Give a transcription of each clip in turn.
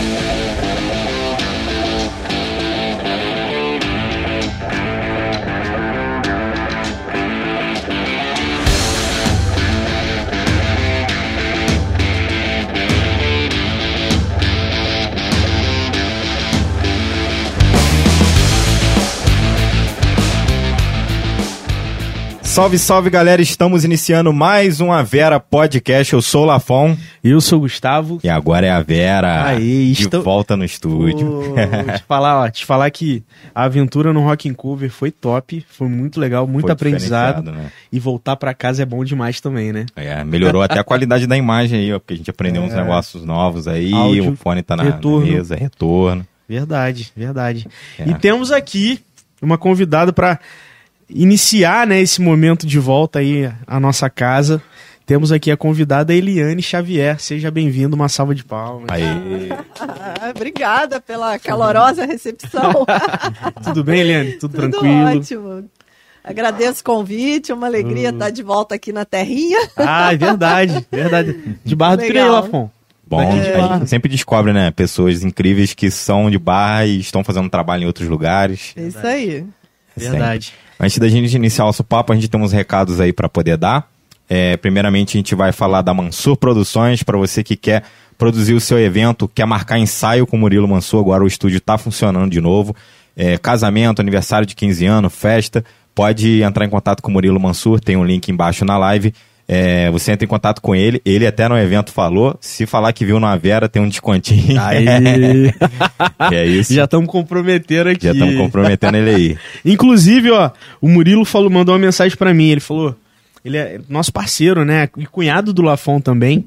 Yeah. Salve, salve galera, estamos iniciando mais um A Vera Podcast. Eu sou o Lafon. Eu sou o Gustavo. E agora é a Vera. Aê, de estou- volta no estúdio. Pô, te falar, ó, te falar que a aventura no Rock in Cover foi top, foi muito legal, muito Foi aprendizado. né? E voltar pra casa é bom demais também, né? É, melhorou até a qualidade da imagem aí, ó, porque a gente aprendeu uns negócios novos aí, É. Áudio, o fone tá na, na retorno. mesa, retorno. Verdade, verdade. É. E temos aqui uma convidada pra iniciar, né, esse momento de volta aí à nossa casa. Temos aqui a convidada Eliane Xavier. Seja bem-vindo, uma salva de palmas. Aí, Ah, obrigada pela calorosa recepção. Tudo bem, Eliane? Tudo, Tudo tranquilo? ótimo. Agradeço o convite, uma alegria estar de volta aqui na terrinha. Ah, é verdade, verdade. De Barra do. Pirei, Lafon. bom, de a gente sempre descobre, né, pessoas incríveis que são de barra e estão fazendo trabalho em outros lugares. É isso aí. Verdade. Antes da gente iniciar o nosso papo, a gente tem uns recados aí para poder dar. É, primeiramente, a gente vai falar da Mansur Produções, para você que quer produzir o seu evento, quer marcar ensaio com o Murilo Mansur, agora o estúdio está funcionando de novo. É, casamento, aniversário de 15 anos, festa, pode entrar em contato com o Murilo Mansur, tem um link embaixo na live. É, você entra em contato com ele, ele até no evento falou, se falar que viu na Vera, tem um descontinho. Aí. é isso. Já estamos comprometendo aqui. Já estamos comprometendo ele aí. Inclusive, ó, o Murilo falou, mandou uma mensagem pra mim. Ele falou, ele é nosso parceiro, né? E cunhado do Lafon também.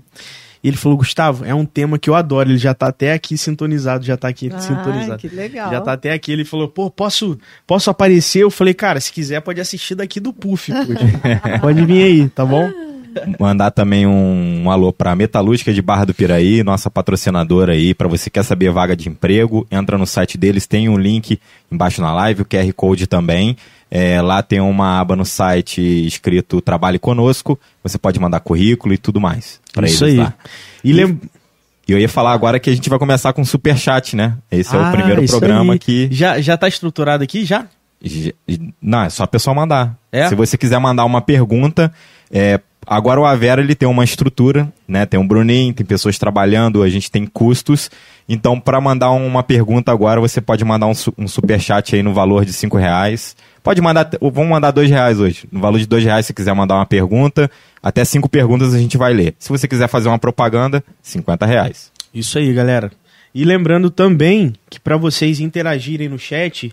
E ele falou, Gustavo, é um tema que eu adoro. Ele já tá até aqui sintonizado, já tá aqui Ah, sintonizado. que legal. Já tá até aqui. Ele falou, pô, posso, posso aparecer? Eu falei, cara, se quiser pode assistir daqui do Puff. pode vir aí, tá bom? Mandar também um, um alô para Metalúrgica de Barra do Piraí, nossa patrocinadora aí, para você que quer saber vaga de emprego, entra no site deles, tem um link embaixo na live, o QR Code também. É, lá tem uma aba no site escrito Trabalhe Conosco, você pode mandar currículo e tudo mais. Pra Isso eles aí. lá. E lem... E eu ia falar agora que a gente vai começar com super chat, né? Esse é o Ah, primeiro programa aí. que Já, já tá estruturado aqui? Já? J- Não, é só a pessoa mandar. É? Se você quiser mandar uma pergunta, é, agora o Avera ele tem uma estrutura, né? Tem um Bruninho, tem pessoas trabalhando, a gente tem custos. Então, para mandar uma pergunta agora, você pode mandar um, um superchat aí no valor de cinco reais. Pode mandar, vamos mandar dois reais hoje. No valor de dois reais, se quiser mandar uma pergunta, até cinco perguntas a gente vai ler. Se você quiser fazer uma propaganda, 50 reais. Isso aí, galera. E lembrando também que para vocês interagirem no chat,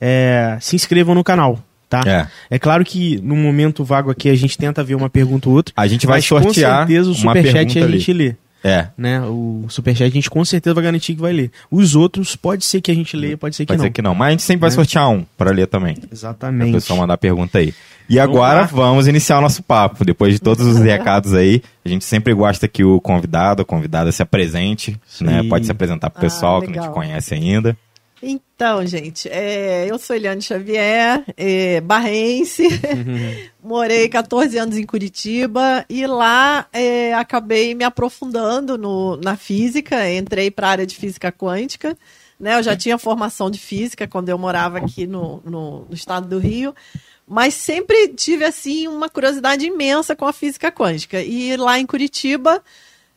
é, se inscrevam no canal, tá? É. É claro que no momento vago aqui a gente tenta ver uma pergunta ou outra. A gente vai mas sortear com certeza o uma superchat pergunta a ali. gente lê. É. Né? O superchat a gente com certeza vai garantir que vai ler. Os outros pode ser que a gente leia, pode ser que Pode não. ser que não. Mas a gente sempre vai Né? sortear um para ler também. Exatamente. pessoa mandar pergunta aí. E Vamos agora lá. vamos iniciar o nosso papo. Depois de todos os recados aí, a gente sempre gosta que o convidado, a convidada se apresente, né? Sim. Pode se apresentar pro Ah, pessoal que não te conhece ainda. Então, gente, é, eu sou Eliane Xavier, é, barrense, morei 14 anos em Curitiba e lá é, acabei me aprofundando no- na física, entrei para a área de física quântica. Né? Eu já tinha formação de física quando eu morava aqui no, no, no estado do Rio, mas sempre tive assim uma curiosidade imensa com a física quântica. E lá em Curitiba,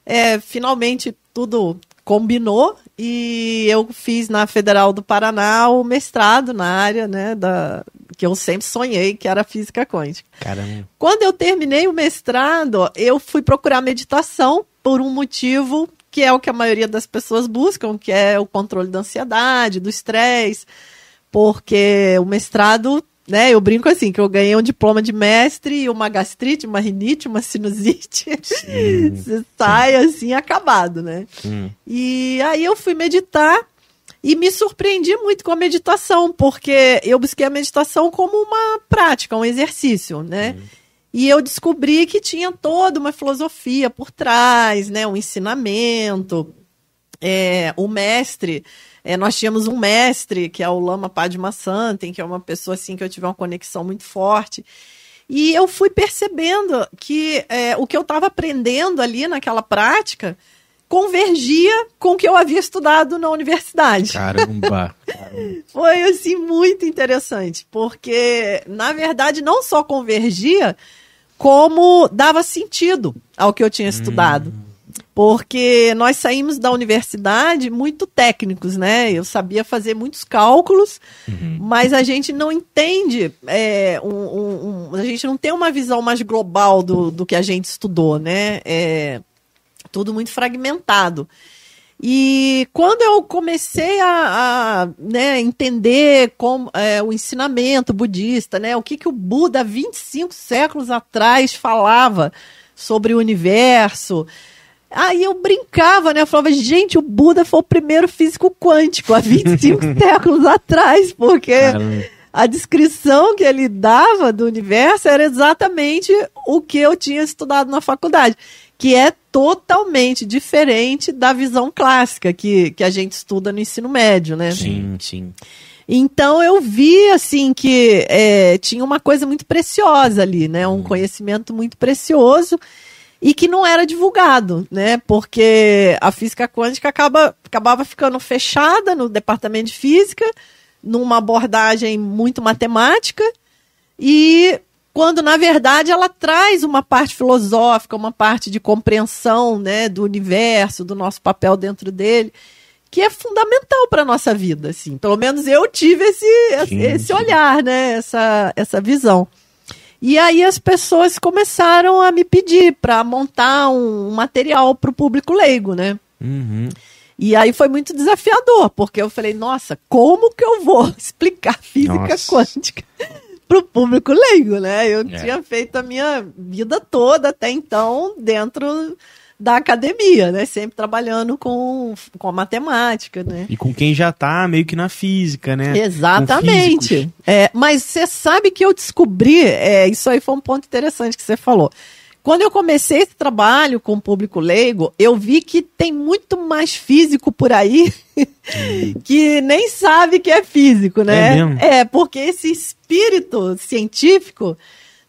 é, finalmente tudo combinou e eu fiz na Federal do Paraná o mestrado na área, né, da que eu sempre sonhei, que era física quântica. Caramba. Quando eu terminei o mestrado, eu fui procurar meditação por um motivo que é o que a maioria das pessoas buscam, que é o controle da ansiedade, do estresse, porque o mestrado, né, eu brinco assim, que eu ganhei um diploma de mestre uma gastrite, uma rinite, uma sinusite, você sai assim acabado, né? Hum. E aí eu fui meditar e me surpreendi muito com a meditação, porque eu busquei a meditação como uma prática, um exercício, né? E eu descobri que tinha toda uma filosofia por trás, né? Um ensinamento. É, o mestre, é, nós tínhamos um mestre, que é o Lama Padmashanti, que é uma pessoa assim que eu tive uma conexão muito forte. E eu fui percebendo que é, o que eu estava aprendendo ali naquela prática convergia com o que eu havia estudado na universidade. Caramba. Foi assim muito interessante, porque na verdade não só convergia, como dava sentido ao que eu tinha estudado. Porque nós saímos da universidade muito técnicos, né? Eu sabia fazer muitos cálculos, mas a gente não entende, é, um- um- um- a gente não tem uma visão mais global do, do que a gente estudou, né? É tudo muito fragmentado. E quando eu comecei a, a, né, entender como, é, o ensinamento budista, né, o que, que o Buda, 25 séculos atrás, falava sobre o universo, aí eu brincava, né? Eu falava, gente, o Buda foi o primeiro físico quântico há 25 séculos atrás, porque Caramba. a descrição que ele dava do universo era exatamente o que eu tinha estudado na faculdade, que é totalmente diferente da visão clássica que, que a gente estuda no ensino médio, né? Sim, sim. Então eu vi assim que é, tinha uma coisa muito preciosa ali, né? Um conhecimento muito precioso e que não era divulgado, né? Porque a física quântica acaba, acabava ficando fechada no departamento de física, numa abordagem muito matemática e quando na verdade ela traz uma parte filosófica, uma parte de compreensão, né, do universo, do nosso papel dentro dele, que é fundamental para nossa vida, assim. Pelo menos eu tive esse, esse olhar, né, essa, essa visão. E aí as pessoas começaram a me pedir para montar um material para o público leigo, né? Uhum. E aí foi muito desafiador, porque eu falei, nossa, como que eu vou explicar física Nossa. quântica para o público leigo, né? Eu É. tinha feito a minha vida toda até então dentro da academia, né? Sempre trabalhando com, com a matemática, né? E com quem já tá meio que na física, né? Exatamente. É, mas você sabe que eu descobri, é, isso aí foi um ponto interessante que você falou. Quando eu comecei esse trabalho com o público leigo, eu vi que tem muito mais físico por aí que nem sabe que é físico, né? É mesmo? É, porque esse espírito científico,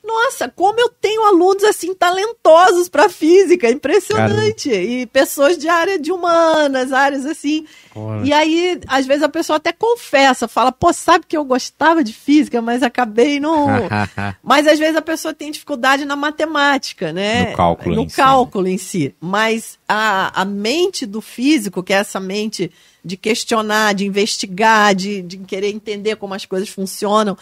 nossa, como eu tenho alunos assim talentosos para física, impressionante. E pessoas de área de humanas, áreas assim. Olha. E aí, às vezes a pessoa até confessa, fala, pô, sabe que eu gostava de física, mas acabei no. mas às vezes a pessoa tem dificuldade na matemática, né? No cálculo No em si. cálculo em si. Mas a, a mente do físico, que é essa mente de questionar, de investigar, de, de querer entender como as coisas funcionam.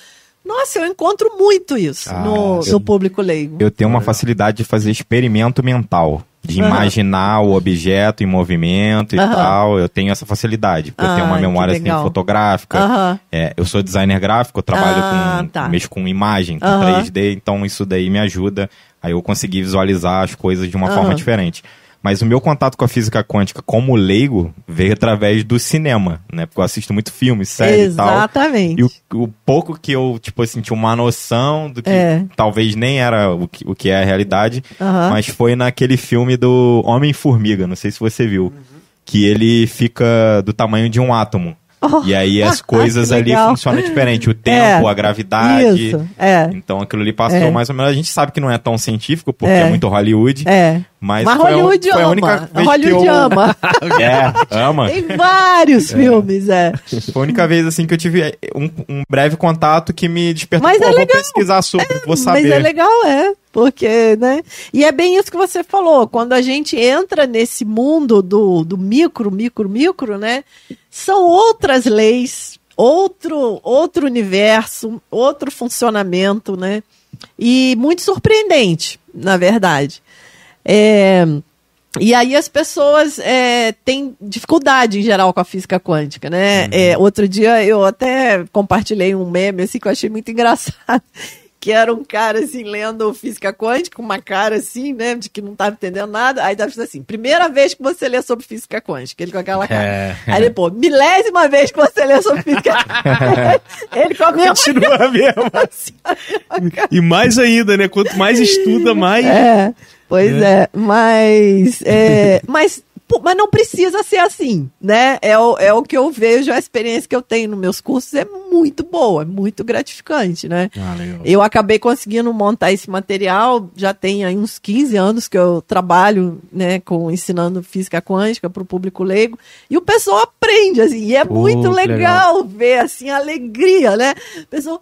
Nossa, eu encontro muito isso Ah, no, sim. no público leigo. Eu tenho uma facilidade de fazer experimento mental. De Aham. imaginar o objeto em movimento e Aham. tal. Eu tenho essa facilidade. Porque eu tenho uma Ah, memória assim, fotográfica. Aham. É, eu sou designer gráfico, eu trabalho Ah, com. tá. mexo com imagem, com Aham. 3D, então isso daí me ajuda. Aí eu consegui visualizar as coisas de uma forma diferente. Mas o meu contato com a física quântica como leigo veio através do cinema, né? Porque eu assisto muito filme, série e tal. Exatamente. E o, o pouco que eu, tipo assim, tinha uma noção do que É. talvez nem era o que, o que é a realidade, mas foi naquele filme do Homem-Formiga, não sei se você viu, que ele fica do tamanho de um átomo. Oh, E aí as que coisas ali legal. funcionam diferente, o tempo, É, a gravidade. Isso, é. Então aquilo ali passou É. mais ou menos. A gente sabe que não é tão científico, porque É. é, muito Hollywood. É. Mas, Mas a- Hollywood a ama. única vez Hollywood que eu... ama. É, ama. Tem vários filmes, é. Foi a única vez assim que eu tive um, um breve contato que me despertou. Mas Pô, é vou legal. pesquisar sobre, vou saber. Mas é legal, é. Porque, né? E é bem isso que você falou. Quando a gente entra nesse mundo do, do micro, micro, micro, né? São outras leis, outro, outro universo, outro funcionamento, né? E muito surpreendente, na verdade. É, e aí as pessoas é, têm dificuldade em geral com a física quântica, né? É, outro dia eu até compartilhei um meme assim que eu achei muito engraçado. Que era um cara assim, lendo física quântica, com uma cara assim, né? De que não estava entendendo nada. Aí estava assim, primeira vez que você lê sobre física quântica, ele com aquela cara. É. Aí depois, milésima vez que você lê sobre física Ele com a mesma Continua mesmo. assim. E mais ainda, né? Quanto mais estuda, mais. É, pois é. Mas, é, mas mas não precisa ser assim, né? É o, é o que eu vejo, a experiência que eu tenho nos meus cursos é muito boa, é muito gratificante, né? Ah. Eu acabei conseguindo montar esse material, já tem aí uns 15 anos que eu trabalho, né, com ensinando física quântica para o público leigo, e o pessoal aprende, assim, e é Pô, muito legal, legal. ver, assim, a alegria, né? O pessoal,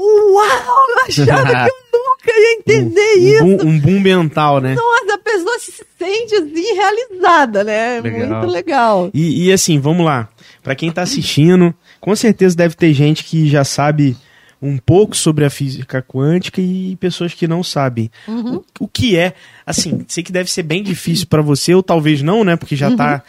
uau, eu achava que eu nunca ia entender isso. Um boom, um boom mental, né? Nossa, a pessoa se sente assim realizada, né? É Legal. Muito legal. E, e assim, vamos lá. Pra quem tá assistindo, com certeza deve ter gente que já sabe um pouco sobre a física quântica e pessoas que não sabem. Uhum. O, o que é, assim, sei que deve ser bem difícil pra você, ou talvez não, né? Porque já tá.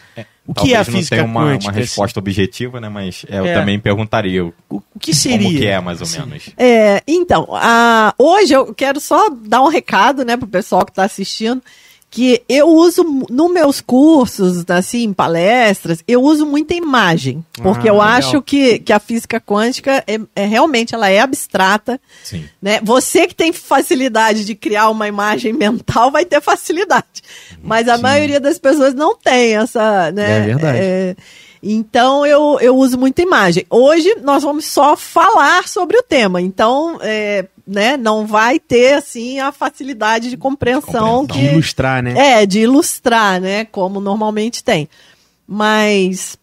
O que é a Talvez não física tenha uma, quântica? uma resposta objetiva, né? Mas é, eu É. também perguntaria o- O, que seria? como que é, mais ou Assim, menos. É, então, a- hoje eu quero só dar um recado, né, pro pessoal que está assistindo, que eu uso nos meus cursos, assim, em palestras, eu uso muita imagem, porque Ah, eu legal. acho que, que a física quântica é, é realmente ela é abstrata, Sim. né? Você que tem facilidade de criar uma imagem mental vai ter facilidade, mas a maioria das pessoas não tem essa, né? É verdade. é, então eu, eu uso muita imagem. Hoje nós vamos só falar sobre o tema, então é, né, não vai ter assim a facilidade de compreensão, Compreensão. De que ilustrar, né? é de ilustrar, né, como normalmente tem. Mas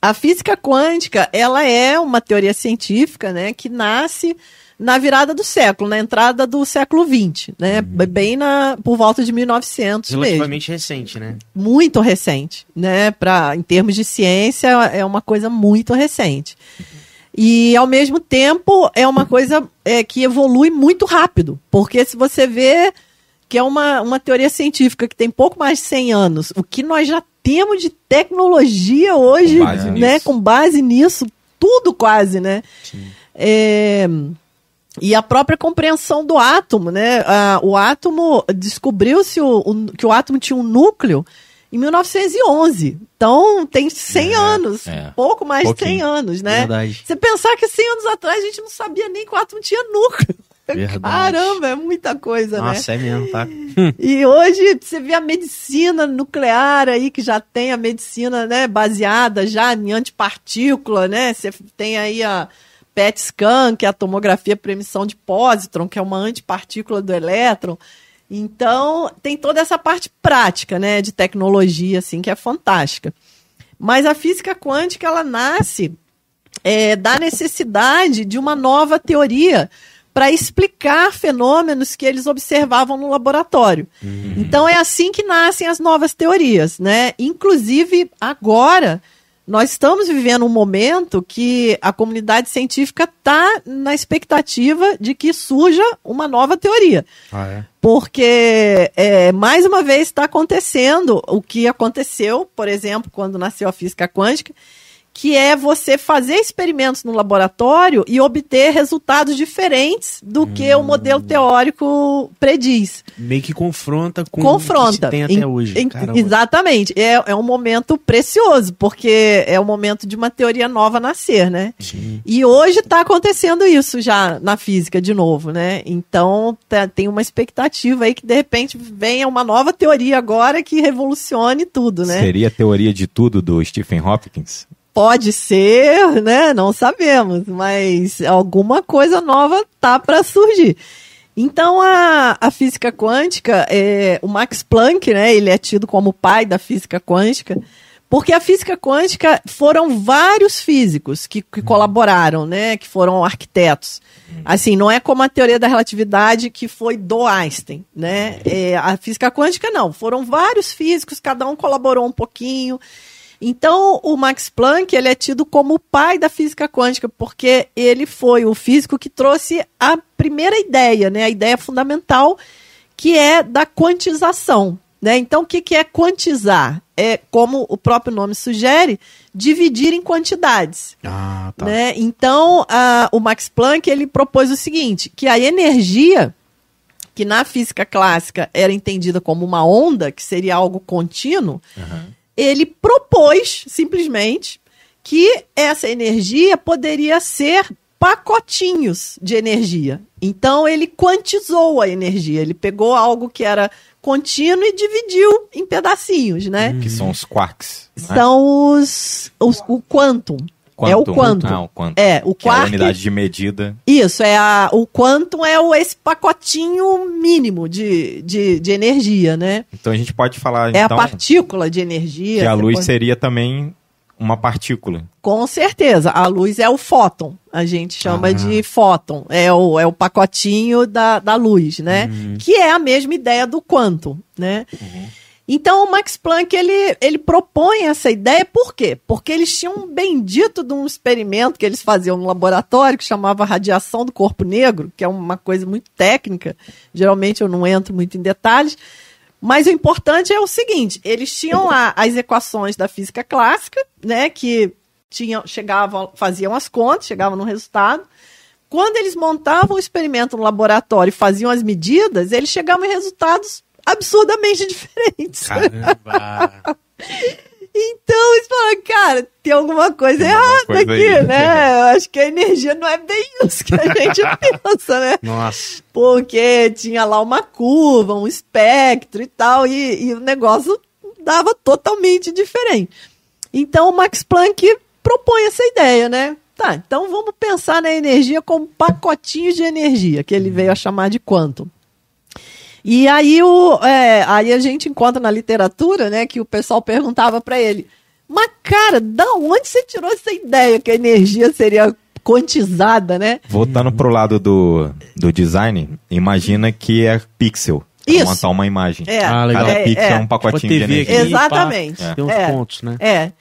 a física quântica, ela é uma teoria científica, né, que nasce na virada do século, na entrada do século XX, né, bem na por volta de 1900 mesmo Relativamente recente, né? muito recente, né? Pra, em termos de ciência, é uma coisa muito recente. E, ao mesmo tempo, é uma coisa é, que evolui muito rápido. Porque se você vê que é uma, uma teoria científica que tem pouco mais de 100 anos, o que nós já temos de tecnologia hoje, Com base né? nisso. Com base nisso, tudo quase, né? É, e a própria compreensão do átomo, né? Ah, o átomo descobriu-se que o átomo tinha um núcleo em 1911. Então tem 100 É, anos, é. pouco mais de Pouquinho. 100 anos, né? Verdade. Você pensar que 100 anos atrás a gente não sabia nem que o átomo tinha núcleo. Verdade. Caramba, é muita coisa, né? Nossa, é mesmo, tá? E hoje você vê a medicina nuclear aí, que já tem a medicina né, baseada já em antipartícula, né? Você tem aí a PET scan, que é a tomografia por emissão de pósitron, que é uma antipartícula do elétron. Então, tem toda essa parte prática, né, de tecnologia, assim, que é fantástica. Mas a física quântica, ela nasce é, da necessidade de uma nova teoria para explicar fenômenos que eles observavam no laboratório. Então é assim que nascem as novas teorias, né? Inclusive agora nós estamos vivendo um momento que a comunidade científica está na expectativa de que surja uma nova teoria Ah, é. porque é, mais uma vez está acontecendo o que aconteceu, por exemplo, quando nasceu a física quântica, que é você fazer experimentos no laboratório e obter resultados diferentes do que o modelo teórico prediz. Meio que confronta com o Confronta. que se tem até Em- hoje. em- exatamente. É, é um momento precioso, porque é o momento de uma teoria nova nascer, né? E hoje está acontecendo isso já na física de novo, né? Então tá- tem uma expectativa aí que de repente venha uma nova teoria agora que revolucione tudo, né? Seria a teoria de tudo do Stephen Hopkins? Pode ser, né? Não sabemos, mas alguma coisa nova tá para surgir. Então a, a física quântica, é, o Max Planck, né? Ele é tido como o pai da física quântica, porque a física quântica foram vários físicos que, que colaboraram, né? Que foram arquitetos. Assim, não é como a teoria da relatividade que foi do Einstein, né? É, a física quântica não, foram vários físicos, cada um colaborou um pouquinho. Então, o Max Planck, ele é tido como o pai da física quântica, porque ele foi o físico que trouxe a primeira ideia, né, a ideia fundamental, que é da quantização. Né? Então, o que, que é quantizar? É, como o próprio nome sugere, dividir em quantidades. Ah, tá. Né? Então, a- o Max Planck ele propôs o seguinte: que a energia, que na física clássica era entendida como uma onda, que seria algo contínuo, ele propôs simplesmente que essa energia poderia ser pacotinhos de energia. Então ele quantizou a energia, ele pegou algo que era contínuo e dividiu em pedacinhos, né? Que são os quarks. né? São os, os o quantum. É o quantum. Ah, o quantum. É, o Que é a quark. unidade de medida. Isso, é a, o quantum é o, esse pacotinho mínimo de, de, de energia, né? Então a gente pode falar É então, a partícula de energia. que a luz pode- seria também uma partícula. Com certeza. A luz é o fóton. A gente chama Ah. de fóton. É o, é o pacotinho da, da luz, né? Que é a mesma ideia do quantum, né? Então o Max Planck ele, ele propõe essa ideia por quê? Porque eles tinham um bendito de um experimento que eles faziam no laboratório que chamava radiação do corpo negro, que é uma coisa muito técnica. Geralmente eu não entro muito em detalhes. Mas o importante é o seguinte: eles tinham lá as equações da física clássica, né? Que tinham, chegavam, faziam as contas, chegavam no resultado. Quando eles montavam o experimento no laboratório e faziam as medidas, eles chegavam em resultados absurdamente diferentes. Caramba. Então eles falaram, cara, tem alguma coisa Tem errada coisa aqui, aí. né? Eu acho que a energia não é bem isso que a gente pensa, né? Nossa. porque tinha lá uma curva, um espectro e tal, e, e o negócio dava totalmente diferente. Então o Max Planck propõe essa ideia, né? Tá, então vamos pensar na energia como pacotinhos de energia, que ele veio a chamar de quantum. E aí, o, é, aí a gente encontra na literatura, né, que o pessoal perguntava para ele, mas cara, da onde você tirou essa ideia que a energia seria quantizada, né? Voltando pro lado do, do design, imagina que é pixel. pra Isso. montar uma imagem. É, Ah, legal. Cada é, pixel é, é. um pacotinho Tipo a de energia. Exatamente. Tem uns É. pontos, né? É.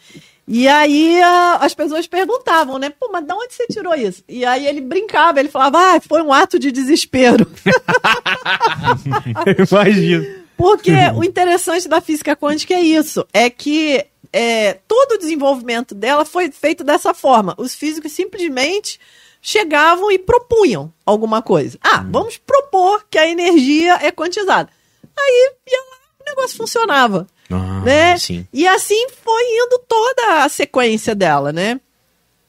E aí a- as pessoas perguntavam, né? Pô, mas de onde você tirou isso? E aí ele brincava, ele falava, ah, foi um ato de desespero. Imagina. Porque o interessante da física quântica é isso, é que é, todo o desenvolvimento dela foi feito dessa forma. Os físicos simplesmente chegavam e propunham alguma coisa. Ah, vamos propor que a energia é quantizada. Aí ia lá, o negócio funcionava Ah, né? Sim. E assim foi indo toda a sequência dela, né?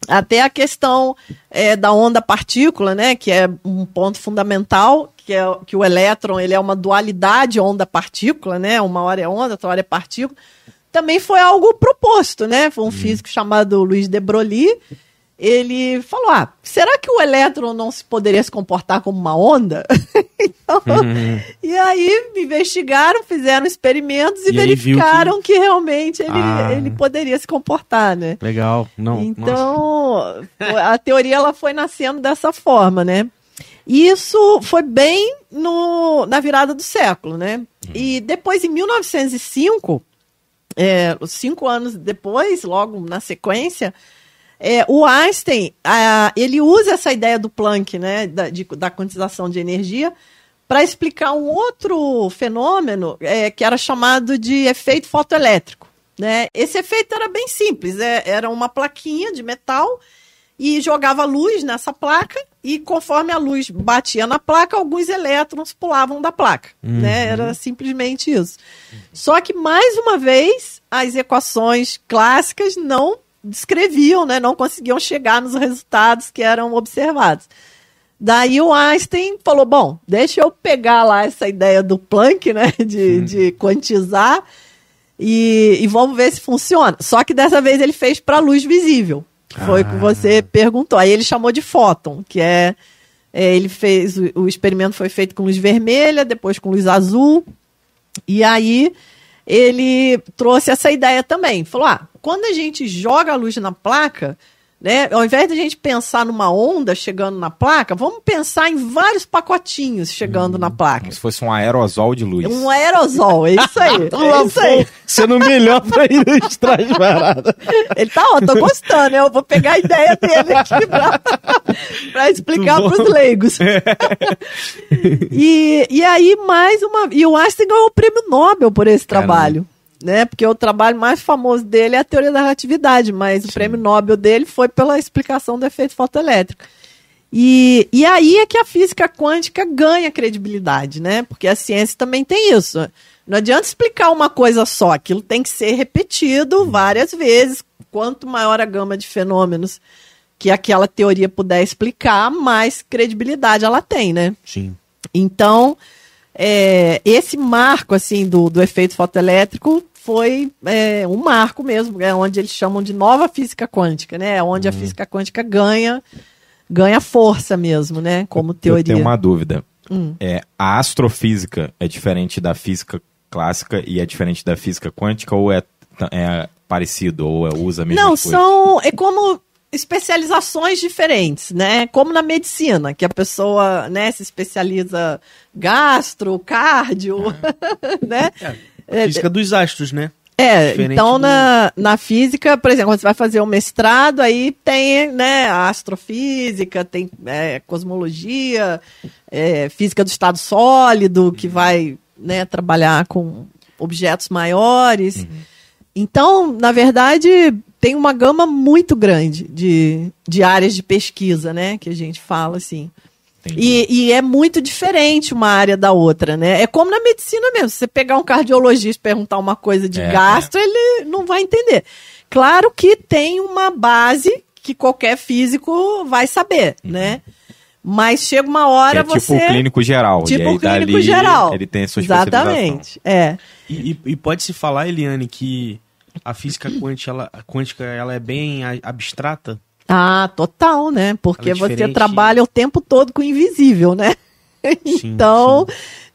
Até a questão é, da onda-partícula, né? Que é um ponto fundamental, que é que o elétron ele é uma dualidade onda-partícula, né? Uma hora é onda, outra hora é partícula. Também foi algo proposto, né? Foi um físico chamado Luiz de Broglie. Ele falou: ah, será que o elétron não se poderia se comportar como uma onda? Então, E aí investigaram, fizeram experimentos e, E verificaram que... realmente ele, Ah. ele poderia se comportar, né? Legal. Não, nossa. então, foi- a teoria ela foi nascendo dessa forma, né? E isso foi bem no, na virada do século, né? E depois, em 1905, é, cinco anos depois, logo na sequência, é, o Einstein ah, ele usa essa ideia do Planck, né, da, de- da quantização de energia, para explicar um outro fenômeno é, que era chamado de efeito fotoelétrico. Né? Esse efeito era bem simples, é, era uma plaquinha de metal e jogava luz nessa placa e conforme a luz batia na placa, alguns elétrons pulavam da placa. Né? Era simplesmente isso. Só que, mais uma vez, as equações clássicas não descreviam, né? não conseguiam chegar nos resultados que eram observados. Daí o Einstein falou: bom, deixa eu pegar lá essa ideia do Planck, né? De, de quantizar e, e vamos ver se funciona. Só que dessa vez ele fez para luz visível. Foi o que você perguntou. Aí ele chamou de fóton, que é, é, ele fez o, o experimento foi feito com luz vermelha, depois com luz azul. E aí ele trouxe essa ideia também. Falou: ah, quando a gente joga a luz na placa, né, ao invés de a gente pensar numa onda chegando na placa, vamos pensar em vários pacotinhos chegando na placa. Como se fosse um aerosol de luz. Um aerosol, é isso aí. É isso aí. Sendo melhor pra ilustrar as paradas. Ele tá, ó, tô gostando, eu vou pegar a ideia dele aqui pra, pra explicar Muito bom. pros leigos. e, e aí, mais uma. E o Einstein ganhou o prêmio Nobel por esse Caramba. trabalho. Né? Porque o trabalho mais famoso dele é a teoria da relatividade, mas o prêmio Nobel dele foi pela explicação do efeito fotoelétrico. E, e aí é que a física quântica ganha credibilidade, né? Porque a ciência também tem isso. Não adianta explicar uma coisa só, aquilo tem que ser repetido várias vezes. Quanto maior a gama de fenômenos que aquela teoria puder explicar, mais credibilidade ela tem, né? Sim. Então, é, esse marco assim do, do efeito fotoelétrico foi é, um marco mesmo, é onde eles chamam de nova física quântica, né? É onde a física quântica ganha ganha força mesmo, né? Como teoria. Eu tenho uma dúvida. Hum. É, a astrofísica é diferente da física clássica e é diferente da física quântica ou é, é parecido ou é, usa a mesma Não, coisa? são é como especializações diferentes, né? Como na medicina, que a pessoa, né, se especializa gastro, cardio, né? A física dos astros, né? É, Diferente então do- na, na física, por exemplo, quando você vai fazer um mestrado, aí tem né, a astrofísica, tem é, cosmologia, é, física do estado sólido, que vai né, trabalhar com objetos maiores. Então, na verdade, tem uma gama muito grande de, de áreas de pesquisa, né? Que a gente fala assim. E, e é muito diferente uma área da outra, né? É como na medicina mesmo. Se você pegar um cardiologista e perguntar uma coisa de É, gastro, ele não vai entender. Claro que tem uma base que qualquer físico vai saber, né? Mas chega uma hora é tipo você. o clínico geral. Tipo e aí o clínico dali geral. Ele tem a sua. Exatamente. É. E, e- e pode-se falar, Eliane, que a física quântica ela, a quântica ela é bem abstrata? Ah, total, né? Porque é você trabalha o tempo todo com o invisível, né? Sim, então,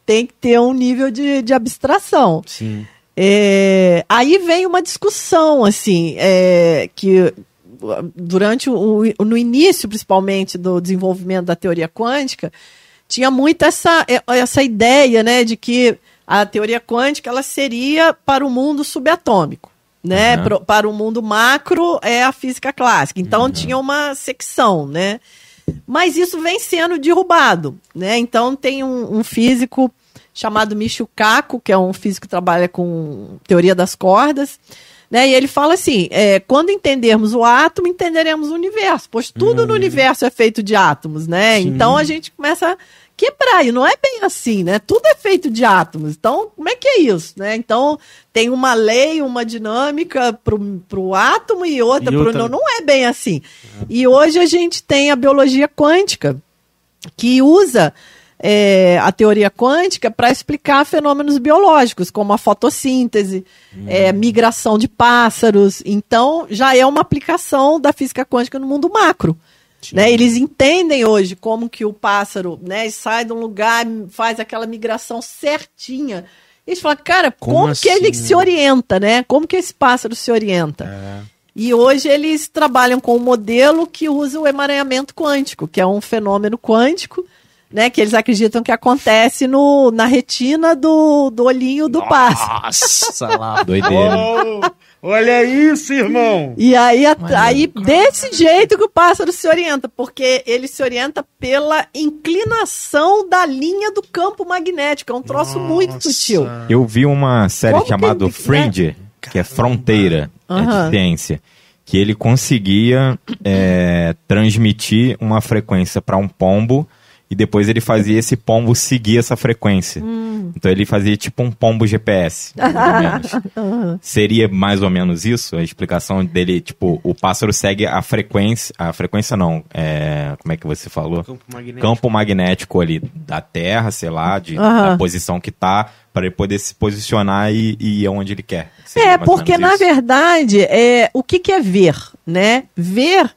tem que ter um nível de, de abstração. Sim. É, aí vem uma discussão, assim, é, que durante o, o- no início, principalmente, do desenvolvimento da teoria quântica, tinha muito essa, é, essa ideia, né, de que a teoria quântica ela seria para o mundo subatômico, né, Uhum. Pro- para o mundo macro é a física clássica. Então tinha uma secção, né, mas isso vem sendo derrubado, né? Então tem um, um físico chamado Michio Kaku, que é um físico que trabalha com teoria das cordas, né? E ele fala assim: é, quando entendermos o átomo, entenderemos o universo, pois tudo no universo é feito de átomos, né? Sim. Então a gente começa a quebrar, e não é bem assim, né? Tudo é feito de átomos. Então, como é que é isso, né? Então, tem uma lei, uma dinâmica pro, pro átomo e outra pro outra- não, não é bem assim. E hoje a gente tem a biologia quântica, que usa é, a teoria quântica para explicar fenômenos biológicos, como a fotossíntese, é, migração de pássaros. Então, já é uma aplicação da física quântica no mundo macro. Né? Eles entendem hoje como que o pássaro né, sai de um lugar, faz aquela migração certinha. Eles falam, cara, como, Como que ele assim, se orienta, né? Como que esse pássaro se orienta? É. E hoje eles trabalham com um modelo que usa o emaranhamento quântico, que é um fenômeno quântico, né? Que eles acreditam que acontece no, na retina do, do olhinho do pássaro. Nossa lá. Doideira. Olha isso, irmão. E aí, a- aí desse jeito que o pássaro se orienta, porque ele se orienta pela inclinação da linha do campo magnético. É um troço muito Nossa. sutil. Eu vi uma série Como que chamada ele- Fringe, que é Fronteira, é de ciência, que ele conseguia é, transmitir uma frequência para um pombo e depois ele fazia esse pombo seguir essa frequência. Hum. Então ele fazia tipo um pombo GPS, mais ou menos. Seria mais ou menos isso? A explicação dele, tipo, o pássaro segue a frequência, a frequência não, é, como é que você falou? Campo magnético. campo magnético ali da Terra, sei lá, de, Aham. da posição que tá, para ele poder se posicionar e, e ir aonde ele quer. Seria É, porque na verdade, é, o que, que é ver, né? Ver.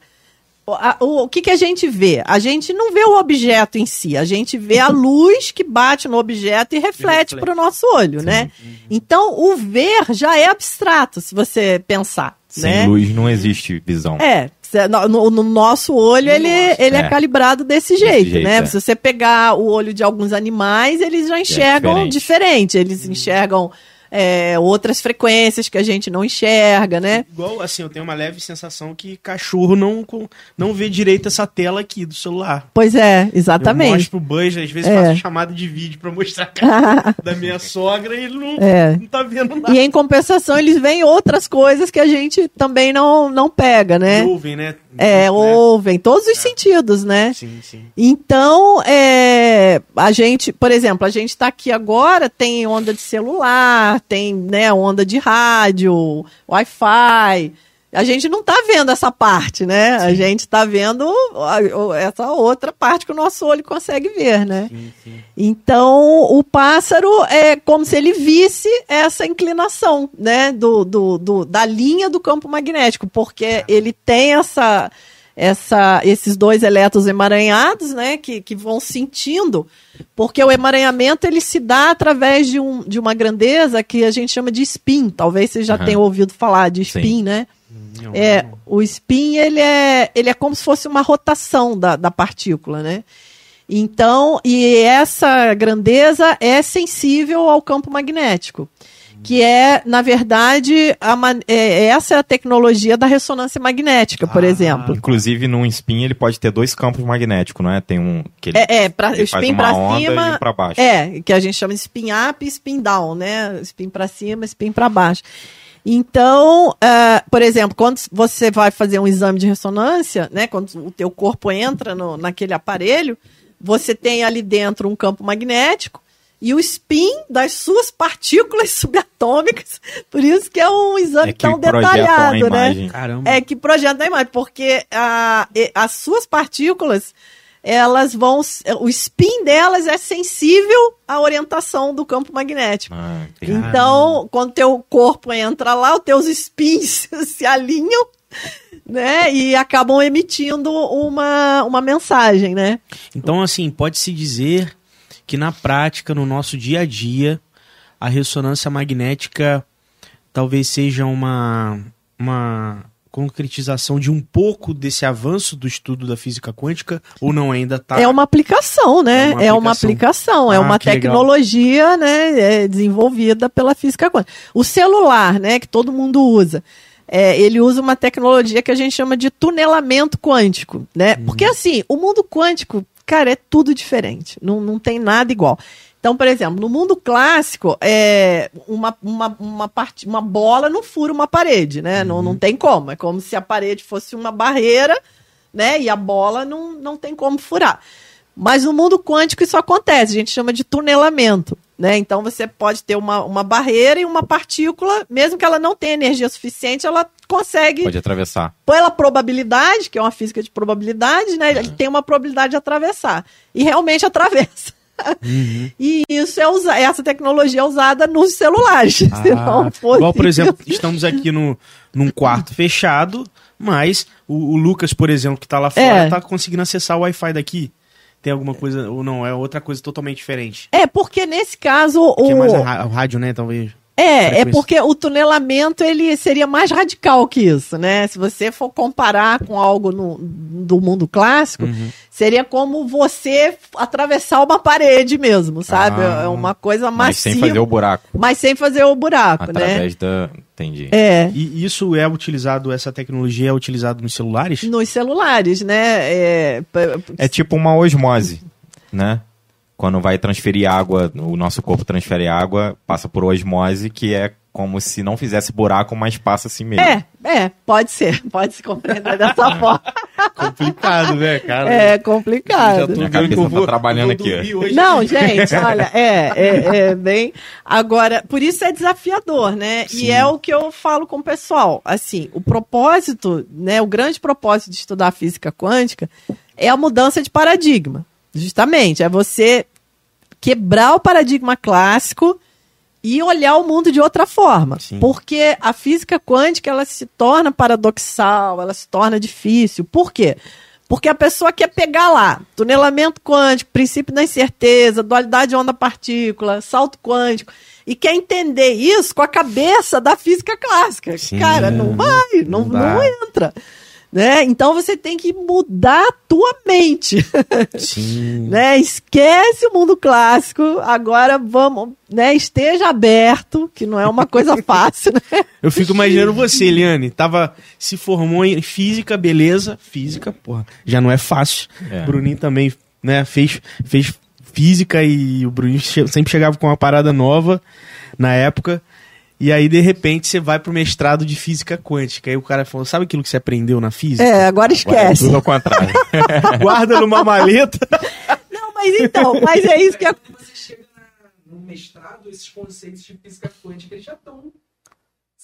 O- que, que a gente vê? A gente não vê o objeto em si, a gente vê a luz que bate no objeto e reflete para o nosso olho, né? Então, o ver já é abstrato, se você pensar. Sem né? luz não existe visão. É, cê- no, no- no nosso olho, No ele, nosso, ele é. é. calibrado desse jeito, jeito, né? é. Se você pegar o olho de alguns animais, eles já enxergam diferente. diferente. Eles enxergam é, outras frequências que a gente não enxerga, né? Igual, assim, eu tenho uma leve sensação que cachorro não, não vê direito essa tela aqui do celular. Pois é, Eu exatamente. mostro pro Buzz, às vezes É. faço chamada de vídeo pra mostrar a cara da minha sogra e ele não, É. não tá vendo nada. E em compensação, eles veem outras coisas que a gente também não, não pega, né? Ouvem, né? É, Né? ouvem, todos os sentidos, né? Sim, sim. Então, é, a gente, por exemplo, a gente está aqui agora, tem onda de celular, tem né, onda de rádio, Wi-Fi. A gente não está vendo essa parte, né? Sim. A gente está vendo essa outra parte que o nosso olho consegue ver, né? Sim, sim. Então, o pássaro é como se ele visse essa inclinação, né? Do, do, do da linha do campo magnético, porque ele tem essa, essa, esses dois elétrons emaranhados, né? Que, que vão sentindo, porque o emaranhamento ele se dá através de, um, de uma grandeza que a gente chama de spin. Talvez você já uhum. tenha ouvido falar de spin, né? É, o spin ele é, ele é como se fosse uma rotação da, da partícula, né? Então, e essa grandeza é sensível ao campo magnético, que é, na verdade, a, é, essa é a tecnologia da ressonância magnética, por ah, exemplo. Inclusive, num spin ele pode ter dois campos magnéticos, não é? Tem um que ele, é, é pra, ele spin para cima, para baixo. É, que a gente chama de spin up e spin down, né? Spin para cima, spin para baixo. Então, uh, por exemplo, quando você vai fazer um exame de ressonância, né, quando o teu corpo entra no, naquele aparelho, você tem ali dentro um campo magnético e o spin das suas partículas subatômicas. Por isso que é um exame é tão detalhado, né? Caramba. É que projeta a imagem, porque a, as suas partículas elas vão. O spin delas é sensível à orientação do campo magnético. Ah, então, quando teu corpo entra lá, os teus spins se alinham. Né, e acabam emitindo uma, uma mensagem, né? Então, assim, pode-se dizer que na prática, no nosso dia a dia, a ressonância magnética talvez seja uma, uma concretização de um pouco desse avanço do estudo da física quântica ou não ainda está? É uma aplicação, né? É uma aplicação, é uma, aplicação. Ah, é uma tecnologia, né, é desenvolvida pela física quântica. O celular, né, que todo mundo usa. É, ele usa uma tecnologia que a gente chama de tunelamento quântico, né? Hum. Porque assim, o mundo quântico, cara, é tudo diferente. Não, não tem nada igual. Então, por exemplo, no mundo clássico, é, uma, uma, uma, part... uma bola não fura uma parede, né? Uhum. Não, não tem como. É como se a parede fosse uma barreira, né? E a bola não, não tem como furar. Mas no mundo quântico isso acontece, a gente chama de tunelamento. Né? Então você pode ter uma, uma barreira e uma partícula, mesmo que ela não tenha energia suficiente, ela consegue. Pode atravessar. Pela probabilidade, que é uma física de probabilidade, né? Uhum. Ele tem uma probabilidade de atravessar. E realmente atravessa. Uhum. E isso é usa essa tecnologia é usada nos celulares. Ah, igual, por exemplo, estamos aqui no, num quarto fechado, mas o, o Lucas, por exemplo, que está lá fora, está é. conseguindo acessar o Wi-Fi daqui. Tem alguma coisa, ou não, é outra coisa totalmente diferente. É, porque nesse caso. Aqui o... é mais o rádio, né, talvez. É, é porque o tunelamento ele seria mais radical que isso, né? Se você for comparar com algo no, do mundo clássico, uhum. seria como você atravessar uma parede mesmo, sabe? Ah, é uma coisa massiva. Mas sem fazer o buraco. Mas sem fazer o buraco, Através né? Através da... Entendi. É. E isso é utilizado, essa tecnologia é utilizada nos celulares? Nos celulares, né? É, é tipo uma osmose, né? Quando vai transferir água, o nosso corpo transfere água, passa por osmose, que é como se não fizesse buraco, mas passa assim mesmo. É, é, pode ser, pode se compreender dessa forma. complicado, né, cara? É complicado. Minha cabeça tá trabalhando aqui. Hoje. Não, gente, olha, é, é, é, bem. Agora, por isso é desafiador, né? Sim. E é o que eu falo com o pessoal. Assim, o propósito, né, o grande propósito de estudar física quântica é a mudança de paradigma. Justamente, é você quebrar o paradigma clássico e olhar o mundo de outra forma. Sim. Porque a física quântica ela se torna paradoxal, ela se torna difícil. Por quê? Porque a pessoa quer pegar lá tunelamento quântico, princípio da incerteza, dualidade onda-partícula, salto quântico, e quer entender isso com a cabeça da física clássica. Sim, Cara, não vai, não, não, não entra. Né? Então você tem que mudar a tua mente. Sim. né? Esquece o mundo clássico, agora vamos, né? Esteja aberto, que não é uma coisa fácil, né? Eu fico imaginando você, Eliane, tava se formou em física, beleza? Física, porra, já não é fácil. É. Bruninho também, né, fez fez física e o Bruninho sempre chegava com uma parada nova na época. E aí, de repente, você vai pro mestrado de física quântica. Aí o cara falou: sabe aquilo que você aprendeu na física? É, agora esquece. Tudo ao contrário. Guarda numa maleta. Não, mas então, mas é isso que é. Você chega no mestrado, esses conceitos de física quântica eles já estão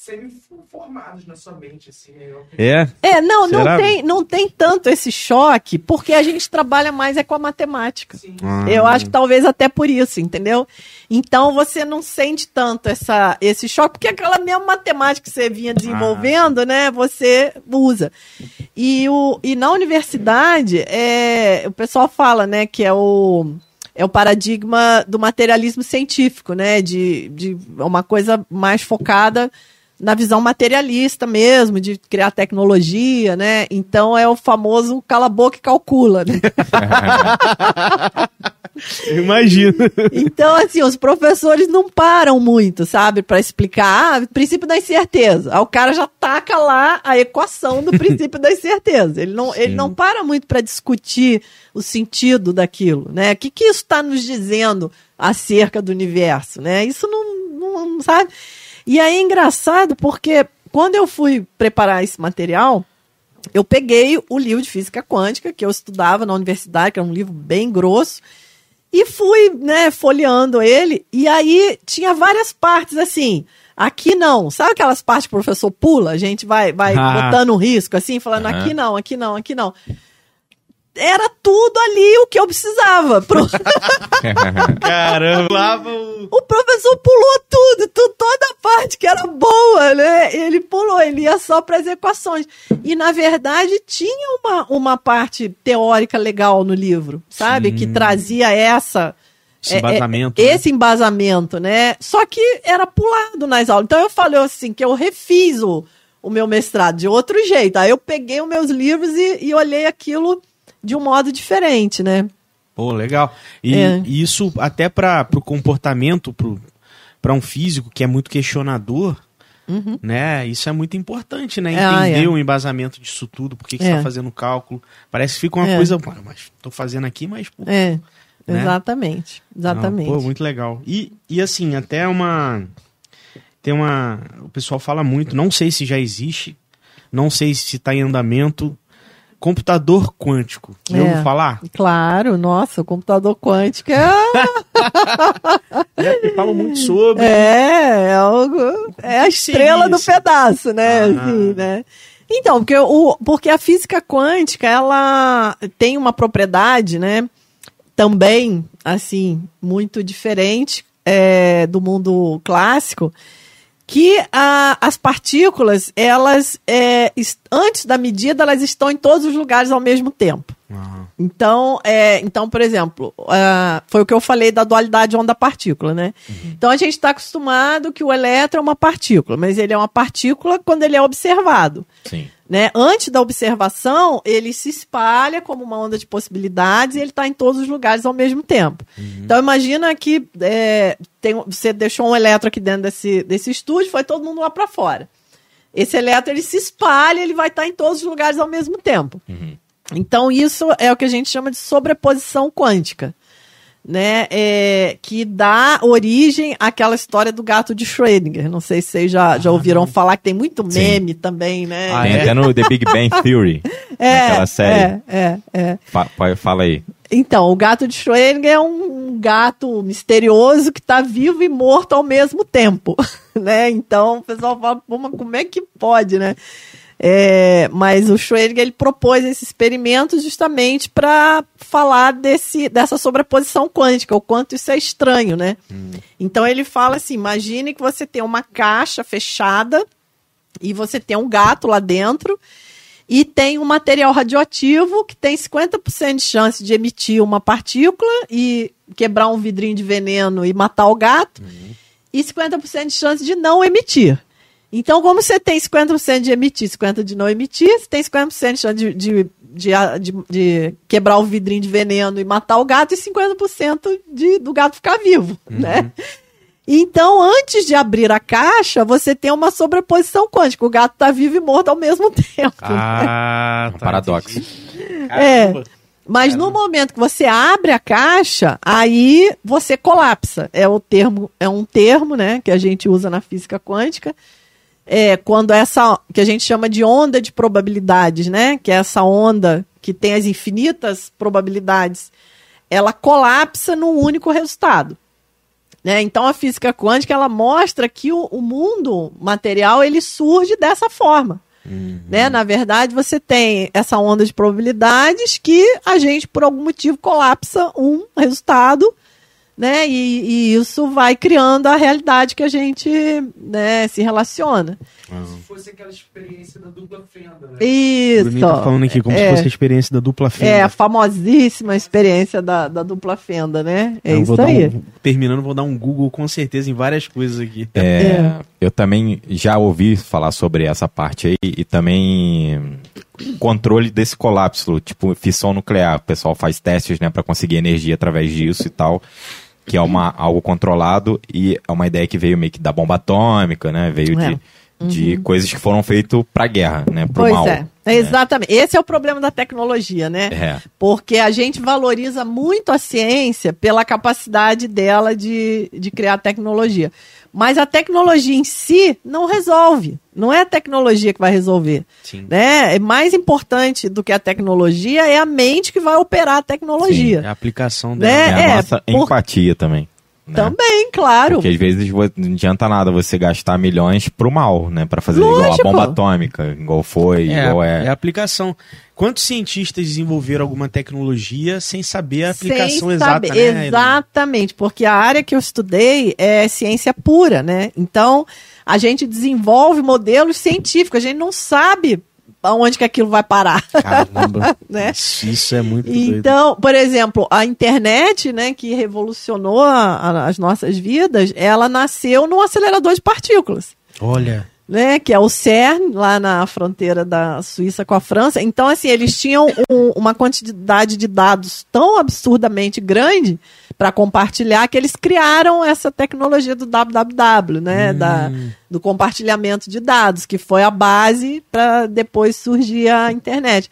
semi-formados na sua mente, assim. né? Eu. É? É, não, não tem, não tem tanto esse choque, porque a gente trabalha mais é com a matemática. Sim. Eu acho que talvez até por isso, entendeu? Então você não sente tanto essa, esse choque, porque aquela mesma matemática que você vinha desenvolvendo, né? Você usa. E, o, e na universidade, é, o pessoal fala, né, que é o, é o paradigma do materialismo científico, né? De, de uma coisa mais focada na visão materialista mesmo, de criar tecnologia, né? Então é o famoso cala a boca e calcula, né? Imagino. Então, assim, os professores não param muito, sabe, Pra explicar, ah, princípio da incerteza. Aí o cara já taca lá a equação do princípio da incerteza. Ele não, ele não para muito pra discutir o sentido daquilo, né? O que, que isso está nos dizendo acerca do universo, né? Isso não, não, sabe? E aí é engraçado porque quando eu fui preparar esse material, eu peguei o livro de física quântica que eu estudava na universidade, que era um livro bem grosso, e fui, né, folheando ele, e aí tinha várias partes assim. Aqui não. Sabe aquelas partes que o professor pula? A gente vai, vai Ah. botando um risco, assim, falando aqui não, aqui não, aqui não. Era tudo ali o que eu precisava. Pro- Caramba, lava o. O professor pulou tudo, tu- toda a parte que era boa, né? Ele pulou, ele ia só para as equações. E, na verdade, tinha uma, uma parte teórica legal no livro, sabe? Que trazia essa. Esse é, é, embasamento, né? esse embasamento, né? Só que era pulado nas aulas. Então eu falei assim, que eu refiz o, o meu mestrado de outro jeito. Aí eu peguei os meus livros e, e olhei aquilo de um modo diferente, né? Pô, legal. E É. e isso até para o comportamento, para um físico que é muito questionador, né? Isso é muito importante, né? Uhum. Ah, Entender é. o embasamento disso tudo, por que, É. está fazendo o cálculo. Parece que fica uma É. coisa, "Pô, mas tô fazendo aqui, mas pô, É, Né? exatamente. Exatamente. Não, pô, muito legal. E, e assim, até uma. Tem uma. O pessoal fala muito, não sei se já existe, não sei se está em andamento. Computador quântico. Já É. ouviu falar? Claro, nossa, o computador quântico é, Já falam muito sobre. é, é algo, é a estrela do pedaço, né? Ah. assim, né? Então, porque, o, porque a física quântica, ela tem uma propriedade, né? Também, assim, muito diferente é, do mundo clássico, que a- as partículas, elas, é, antes da medida, elas estão em todos os lugares ao mesmo tempo. Aham. Então, é, então, por exemplo, ah, foi o que eu falei da dualidade onda-partícula, né? Então a gente está acostumado que o elétron é uma partícula, mas ele é uma partícula quando ele é observado. Sim. Né? Antes da observação, ele se espalha como uma onda de possibilidades e ele está em todos os lugares ao mesmo tempo. Então imagina que é, tem- você deixou um elétron aqui dentro desse, desse estúdio, foi todo mundo lá para fora. Esse elétron ele se espalha, ele vai estar em todos os lugares ao mesmo tempo. Então, isso é o que a gente chama de sobreposição quântica, né? É, que dá origem àquela história do gato de Schrödinger. Não sei se vocês já, já ouviram falar, que tem muito Sim. meme também, né? Ah, é? até no The Big Bang Theory. é, naquela série. É, é, é. Fa- fa- fala aí. Então, o gato de Schrödinger é um, um gato misterioso que está vivo e morto ao mesmo tempo, né? Então, o pessoal fala, Pô, mas como é que pode, né? É, mas o Schrödinger ele propôs esse experimento justamente para falar desse, dessa sobreposição quântica, o quanto isso é estranho, né? Então ele fala assim: imagine que você tem uma caixa fechada e você tem um gato lá dentro e tem um material radioativo que tem 50% de chance de emitir uma partícula e quebrar um vidrinho de veneno e matar o gato, e 50% de chance de não emitir. Então, como você tem 50% de emitir, 50% de não emitir, você tem 50% de de, de, de, de- de quebrar o vidrinho de veneno e matar o gato e 50% de, do gato ficar vivo, né? Então, antes de abrir a caixa, você tem uma sobreposição quântica. O gato está vivo e morto ao mesmo tempo. Ah, Um tá, paradoxo. É. Caramba. Mas no momento que você abre a caixa, aí você colapsa. É o termo, é um termo, né, que a gente usa na física quântica. É quando essa que a gente chama de onda de probabilidades, né, que é essa onda que tem as infinitas probabilidades, ela colapsa num único resultado. Né? Então a física quântica ela mostra que o, o mundo material ele surge dessa forma. Né? Na verdade, você tem essa onda de probabilidades que a gente, por algum motivo, colapsa um resultado né? E, e, isso vai criando a realidade que a gente né, se relaciona. Se fosse aquela experiência da dupla fenda, né? Isso. tá falando aqui como É. se fosse a experiência da dupla fenda. É a famosíssima experiência da, da dupla fenda, né? É Eu vou isso dar aí. um- terminando, vou dar um Google com certeza em várias coisas aqui. É, Eu também já ouvi falar sobre essa parte aí e também controle desse colapso, tipo fissão nuclear. O pessoal faz testes, né, para conseguir energia através disso e tal, que é uma algo controlado e é uma ideia que veio meio que da bomba atômica, né? Veio É. de, de coisas que foram feitas pra guerra, né, pro Pois mal. é. É, Exatamente. Esse é o problema da tecnologia, né? É. Porque a gente valoriza muito a ciência pela capacidade dela de, de criar tecnologia. Mas a tecnologia em si não resolve. Não é a tecnologia que vai resolver. Sim. Né? É mais importante do que a tecnologia é a mente que vai operar a tecnologia. É a aplicação Né? dela. É, a É, nossa por- empatia também. Né? Também, claro. Porque às vezes não adianta nada você gastar milhões pro mal, né? Pra fazer igual a Lógico. bomba atômica, igual foi, É, igual é é. a aplicação. Quantos cientistas desenvolveram alguma tecnologia sem saber a aplicação Sem exata, saber. né? Exatamente, porque a área que eu estudei é ciência pura, né? Então, a gente desenvolve modelos científicos, a gente não sabe aonde que aquilo vai parar. Caramba. Né? Isso, é muito doido. Então, por exemplo, a internet, né, que revolucionou a- a- as nossas vidas, ela nasceu num acelerador de partículas Olha. Né, que é o CERN, lá na fronteira da Suíça com a França. Então, assim, eles tinham um- uma quantidade de dados tão absurdamente grande para compartilhar que eles criaram essa tecnologia do www, né, da, do compartilhamento de dados, que foi a base para depois surgir a internet.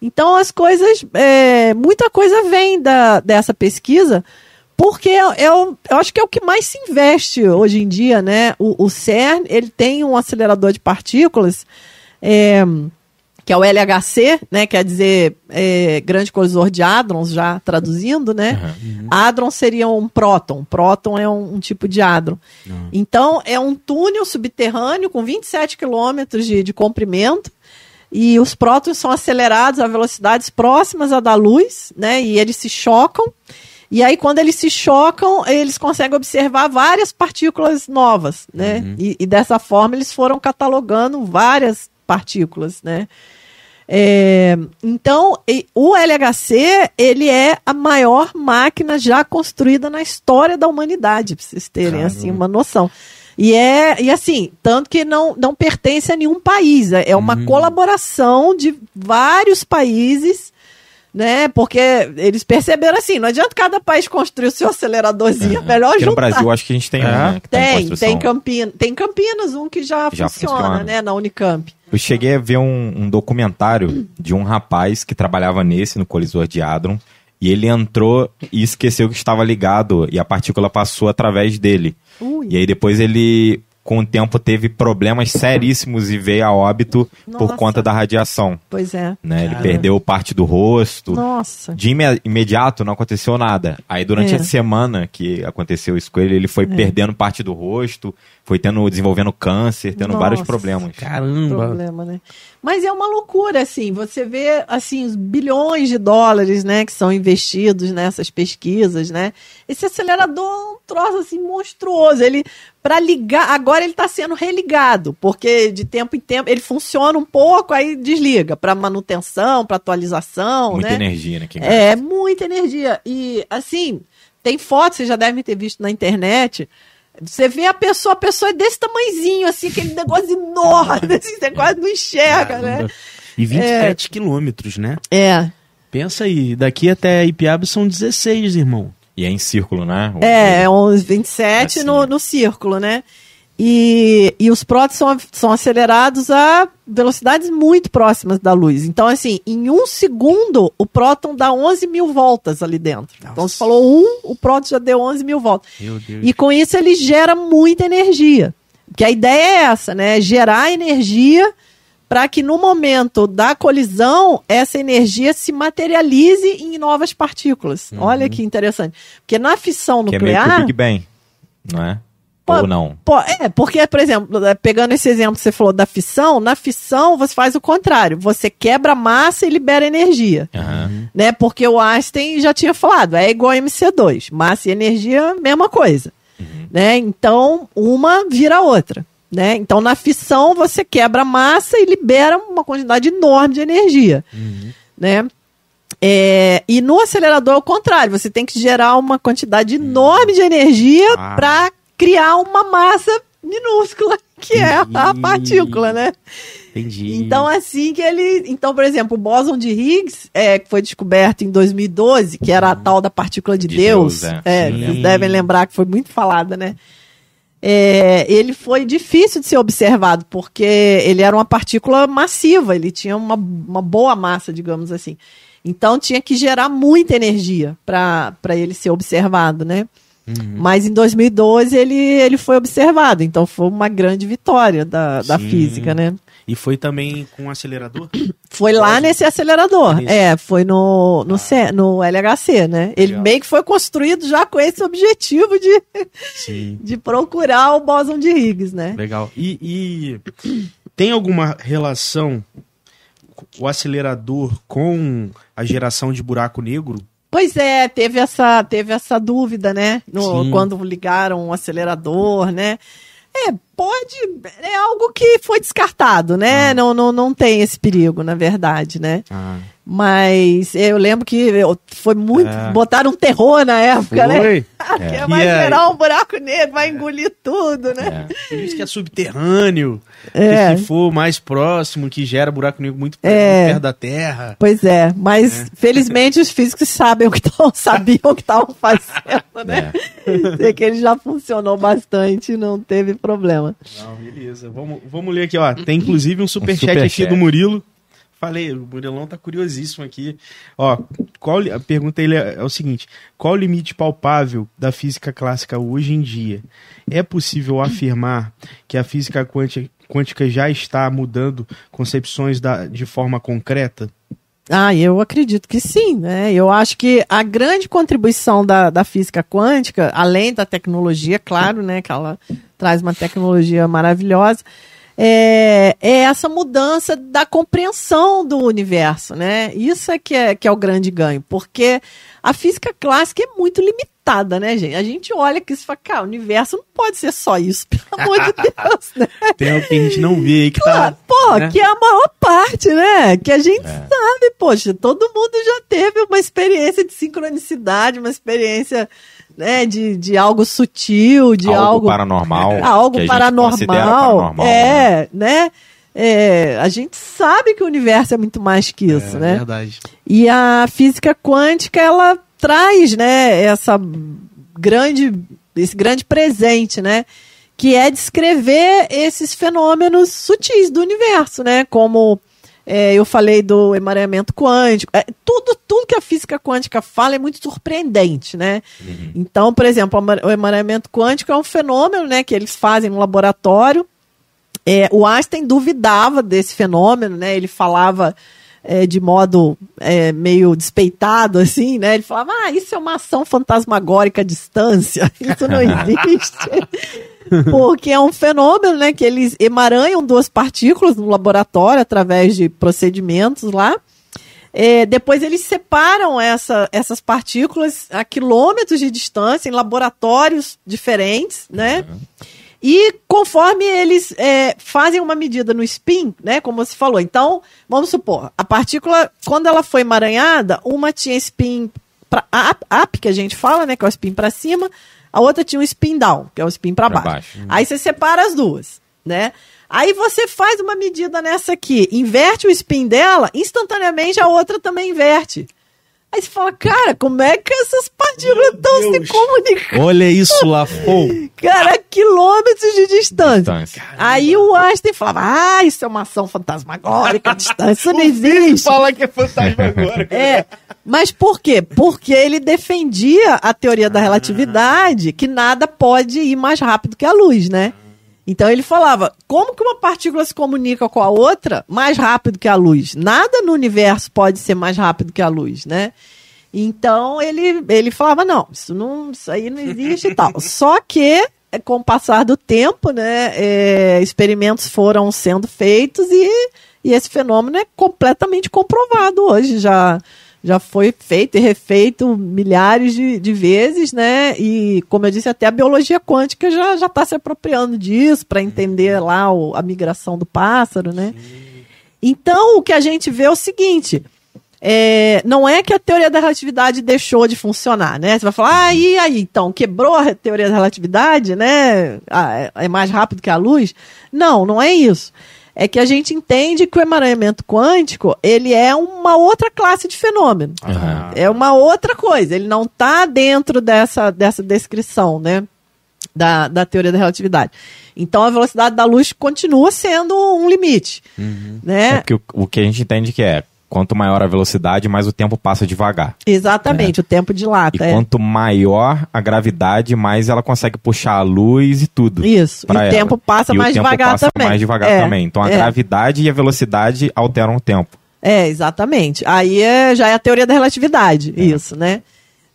Então, as coisas, é, muita coisa vem da, dessa pesquisa, porque eu, eu, eu acho que é o que mais se investe hoje em dia, né? O, o CERN, ele tem um acelerador de partículas, é, que é o LHC, né? Quer dizer, é, grande colisor de hadrons, já traduzindo, né? Hadron seria um próton. Próton é um, um tipo de hadron. Então, é um túnel subterrâneo com 27 quilômetros de, de comprimento, e os prótons são acelerados a velocidades próximas à da luz, né? E eles se chocam. E aí, quando eles se chocam, eles conseguem observar várias partículas novas, né? E, e dessa forma eles foram catalogando várias partículas, né? É, então, o LHC, ele é a maior máquina já construída na história da humanidade, para vocês terem assim uma noção. E é e assim, tanto que não, não pertence a nenhum país, é é uma colaboração de vários países, né? Porque eles perceberam assim, não adianta cada país construir o seu aceleradorzinho, é melhor Aqui no juntar. Brasil, acho que a gente tem um, É. né? Que tá em Tem, construção. tem Campinas, tem Campinas, um que já, Já funciona, funciona. né, na Unicamp. Eu cheguei a ver um, um documentário de um rapaz que trabalhava nesse, no colisor de Hadron, e ele entrou e esqueceu que estava ligado, e a partícula passou através dele. Ui. E aí depois ele, com o tempo, teve problemas seríssimos e veio a óbito Nossa. por conta da radiação. Pois é. Né? Ele perdeu parte do rosto. Nossa. De ime- imediato não aconteceu nada. Aí durante É. a semana que aconteceu isso com ele, ele foi perdendo parte do rosto, foi tendo desenvolvendo câncer, tendo Nossa. vários problemas. Caramba. problema, né? Mas é uma loucura, assim, você vê, assim, os bilhões de dólares, né, que são investidos nessas pesquisas, né? Esse acelerador é um troço, assim, monstruoso. Ele, para ligar, agora ele está sendo religado, porque de tempo em tempo ele funciona um pouco, aí desliga, para manutenção, para atualização, Muita né? energia, né? que É, muita energia. E, assim, tem fotos, vocês já devem ter visto na internet. Você vê a pessoa, a pessoa é desse tamanhozinho, assim, aquele negócio enorme, assim, você quase não enxerga, né? E 27 quilômetros, né? É. Pensa aí, daqui até Ipiaba são 16, irmão. E é em círculo, né? O- É, é uns 27 Assim. no, no círculo, né? E, e os prótons são, são acelerados a velocidades muito próximas da luz. Então, assim, em um segundo, o próton dá 11 mil voltas ali dentro. Então, você falou um, o próton já deu 11 mil voltas. Meu Deus. E com isso ele gera muita energia. Que a ideia é essa, né? Gerar energia para que no momento da colisão essa energia se materialize em novas partículas. Olha que interessante. Porque na fissão que é meio que o nuclear. Big Bang. não é? Pô, Ou não? Pô, é, porque, por exemplo, é, pegando esse exemplo que você falou da fissão, na fissão você faz o contrário. Você quebra massa e libera energia. Aham. Né? Porque o Einstein já tinha falado, é igual a MC2. Massa e energia, mesma coisa. Né? Então, uma vira a outra. Né? Então, na fissão, você quebra a massa e libera uma quantidade enorme de energia. Né? É, e no acelerador é o contrário, você tem que gerar uma quantidade enorme de energia Ah. para criar uma massa minúscula, que é a partícula, né? Entendi. Então, assim que ele. Então, por exemplo, o bóson de Higgs, é, que foi descoberto em 2012, que era a tal da partícula de, De Deus. Deus, é. é, vocês devem lembrar que foi muito falada, né? É, ele foi difícil de ser observado, porque ele era uma partícula massiva, ele tinha uma, uma boa massa, digamos assim. Então tinha que gerar muita energia para ele ser observado, né? Mas em 2012 ele, ele foi observado, então foi uma grande vitória da, da Sim. física, né? E foi também com um acelerador? Foi lá nesse acelerador. Isso. É, foi no, no, C- no LHC, né? Ele Legal. meio que foi construído já com esse objetivo de, Sim. de procurar o bóson de Higgs, né? Legal. E, e tem alguma relação o acelerador com a geração de buraco negro? Pois é, teve essa, teve essa dúvida, né? No- quando ligaram o acelerador, né? É, pode. É algo que foi descartado, Ah. né? Não, não, não tem esse perigo, na verdade, né? Ah, Mas eu lembro que foi muito. É. botaram um terror na época, né? foi? Que vai E aí? gerar um buraco negro, vai engolir tudo, né? É. Por isso que é subterrâneo. É. Que se for mais próximo, que gera buraco negro muito perto, É. perto da Terra. Pois é, mas felizmente os físicos sabem o que tão, sabiam o que estavam fazendo, né? É. Sei que ele já funcionou bastante, não teve problema. Não, beleza. Vamos, vamos ler aqui, ó. Tem inclusive um superchat superchat. aqui do Murilo. Falei, o Murilão tá curiosíssimo aqui. Ó, qual, a pergunta ele é, é o seguinte: qual o limite palpável da física clássica hoje em dia? É possível afirmar que a física quântica, quântica já está mudando concepções da, de forma concreta? Ah, eu acredito que sim, né? Eu acho que a grande contribuição da, da física quântica, além da tecnologia, claro, né? Que ela traz uma tecnologia maravilhosa, é, é essa mudança da compreensão do universo, né? Isso é que, é que é o grande ganho, porque a física clássica é muito limitada, né, gente? A gente olha aqui e fala, cara, o universo não pode ser só isso, pelo amor de Deus, né? Tem algo que a gente não vê aí que Claro, tá. pô, né? que é a maior parte, né? Que a gente sabe, poxa, todo mundo já teve uma experiência de sincronicidade, uma experiência, né, de, de algo sutil, de algo, algo, paranormal. Algo que a gente paranormal, paranormal, né? é, né? É, a gente sabe que o universo é muito mais que isso, é né? verdade. E a física quântica, ela traz, né, essa grande, esse grande presente, né? Que é descrever esses fenômenos sutis do universo, né? Como é, eu falei do emaranhamento quântico. É, tudo, tudo que a física quântica fala é muito surpreendente, né? Então, por exemplo, o emaranhamento quântico é um fenômeno, né, que eles fazem no laboratório. É, o Einstein duvidava desse fenômeno, né? Ele falava é, de modo é, meio despeitado, assim, né? Ele falava, ah, isso é uma ação fantasmagórica à distância, isso não existe. Porque é um fenômeno, né? Que eles emaranham duas partículas no laboratório através de procedimentos lá. É, depois eles separam essa- essas partículas a quilômetros de distância em laboratórios diferentes, né? E conforme eles é, fazem uma medida no spin, né, como você falou, então, vamos supor, a partícula, quando ela foi emaranhada, uma tinha spin pra, up, up, que a gente fala, né, que é o spin para cima, a outra tinha um spin down, que é o spin para baixo. baixo. Aí você separa as duas, né? Aí você faz uma medida nessa aqui, inverte o spin dela, instantaneamente a outra também inverte. Aí você fala, cara, como é que essas partículas estão se comunicando? Olha isso lá, pô. Cara, quilômetros de distância. Distância. Aí o Einstein falava, ah, isso é uma ação fantasmagórica, a distância não existe. Fala que é fantasma agora. É, mas por quê? Porque ele defendia a teoria da relatividade, que nada pode ir mais rápido que a luz, né? Então ele falava, como que uma partícula se comunica com a outra mais rápido que a luz? Nada no universo pode ser mais rápido que a luz, né? Então ele, ele falava, não, isso, não, isso aí não existe e tal. Só que é, com o passar do tempo, né, é, experimentos foram sendo feitos e, e esse fenômeno é completamente comprovado hoje. Já, já foi feito e refeito milhares de, de vezes, né? E, como eu disse, até a biologia quântica já está se apropriando disso para entender lá o, a migração do pássaro, né? Então, o que a gente vê é o seguinte é, não é que a teoria da relatividade deixou de funcionar, né? Você vai falar, ah, e aí, então, quebrou a teoria da relatividade, né? Ah, é, é mais rápido que a luz? Não, não é isso. É que a gente entende que o emaranhamento quântico, ele é uma outra classe de fenômeno. Uhum. É uma outra coisa. Ele não está dentro dessa, dessa descrição, né? Da, da teoria da relatividade. Então a velocidade da luz continua sendo um limite. Uhum. Né? É porque o, o que a gente entende que é quanto maior a velocidade, mais o tempo passa devagar. Exatamente, é. o tempo dilata. E é. quanto maior a gravidade, mais ela consegue puxar a luz e tudo. Isso, e o tempo passa e mais o tempo devagar passa também. mais devagar é. também. Então a é. gravidade e a velocidade alteram o tempo. É, exatamente. Aí é, já é a teoria da relatividade, é. isso, né?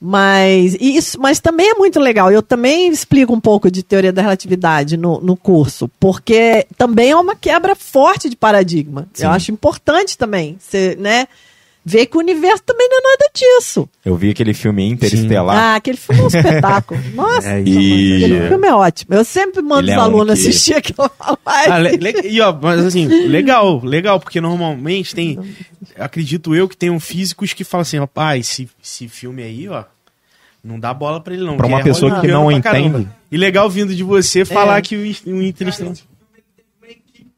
Mas isso, mas também é muito legal. Eu também explico um pouco de teoria da relatividade no, no curso, porque também é uma quebra forte de paradigma. Sim. Eu acho importante também, você, né? Ver que o universo também não é nada disso. Eu vi aquele filme Interestelar. Ah, aquele filme é um espetáculo. Nossa, é, e... aquele filme é ótimo. Eu sempre mando Ele os é alunos um que... assistir aquilo ah, le, le, E ó, mas assim, legal, legal, porque normalmente tem. Acredito eu que tem um físicos que falam assim, ó, pai, esse, esse filme aí, ó. Não dá bola pra ele, não. Pra uma é pessoa que não entende. E legal vindo de você falar é. que o, o Interestelar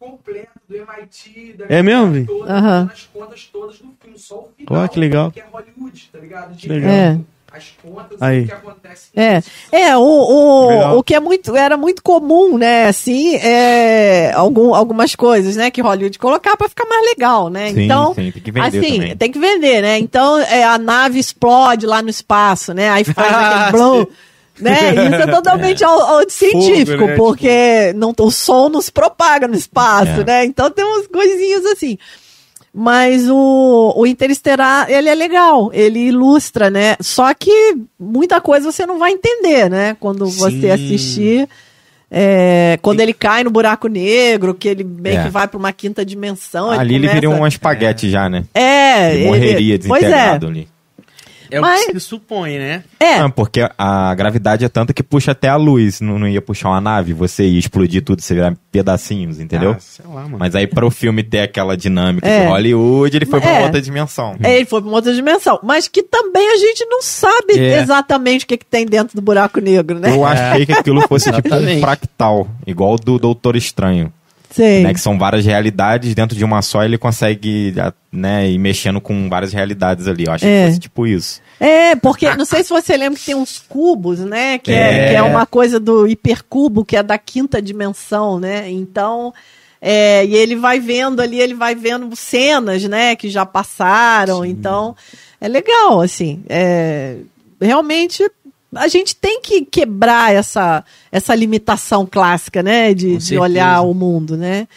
completo do MIT, da é mesmo? Toda, uhum. as contas todas do filme, só o final, oh, que legal. que é Hollywood, tá ligado? De legal. É. As contas Aí. o que acontece. É, é o, o, o que é muito, era muito comum, né, assim, é, algum, algumas coisas, né, que Hollywood colocar para ficar mais legal, né? Sim, então, sim, tem que vender assim, também. tem que vender, né? Então, é, a nave explode lá no espaço, né? Aí faz aquele blow né? Isso é totalmente é. científico, Fogo, né? porque tipo... não, o som nos propaga no espaço, é. né? Então tem umas coisinhas assim. Mas o, o Interestelar, ele é legal, ele ilustra, né? Só que muita coisa você não vai entender, né? Quando Sim. você assistir. É, quando ele cai no buraco negro, que ele meio é. que vai para uma quinta dimensão. Ali ele, começa... ele vira um espaguete já, né? É. Ele morreria desintegrado pois é. ali. É Mas... o que se supõe, né? É. Não, porque a gravidade é tanta que puxa até a luz. Não, não ia puxar uma nave, você ia explodir tudo, você virar pedacinhos, entendeu? Ah, sei lá, mano. Mas aí para o filme ter aquela dinâmica é. de Hollywood, ele foi para é. outra dimensão. É, ele foi para outra dimensão. Mas que também a gente não sabe é. exatamente o que, que tem dentro do buraco negro, né? Eu achei que aquilo fosse tipo um fractal, igual do Doutor Estranho. Sim. Né, que são várias realidades dentro de uma só, ele consegue né, ir mexendo com várias realidades ali. Eu acho é. que fosse tipo isso. É, porque não sei se você lembra que tem uns cubos, né? Que é, é que é uma coisa do hipercubo, que é da quinta dimensão, né? Então. É, e ele vai vendo ali, ele vai vendo cenas, né, que já passaram. Sim. Então, é legal, assim. É, realmente a gente tem que quebrar essa, essa limitação clássica, né, de, de olhar o mundo, né?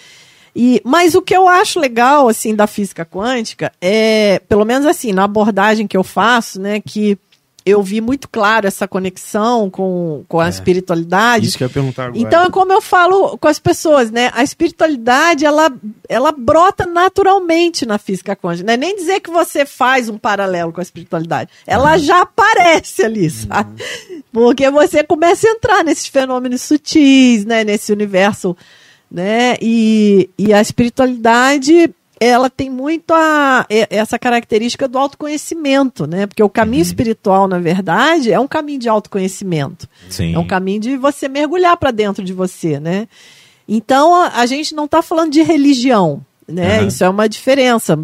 E, mas o que eu acho legal, assim, da física quântica é, pelo menos assim, na abordagem que eu faço, né, que eu vi muito claro essa conexão com, com a é, espiritualidade. Isso que eu ia perguntar agora. Então é como eu falo com as pessoas, né? A espiritualidade, ela, ela brota naturalmente na física quântica. Não é nem dizer que você faz um paralelo com a espiritualidade. Ela uhum. já aparece ali, uhum. sabe? Uhum. Porque você começa a entrar nesses fenômenos sutis, né? Nesse universo, né? E, e a espiritualidade ela tem muito a, essa característica do autoconhecimento, né? Porque o caminho uhum. espiritual, na verdade, é um caminho de autoconhecimento. Sim. É um caminho de você mergulhar para dentro de você, né? Então, a, a gente não está falando de religião, né? Uhum. Isso é uma diferença.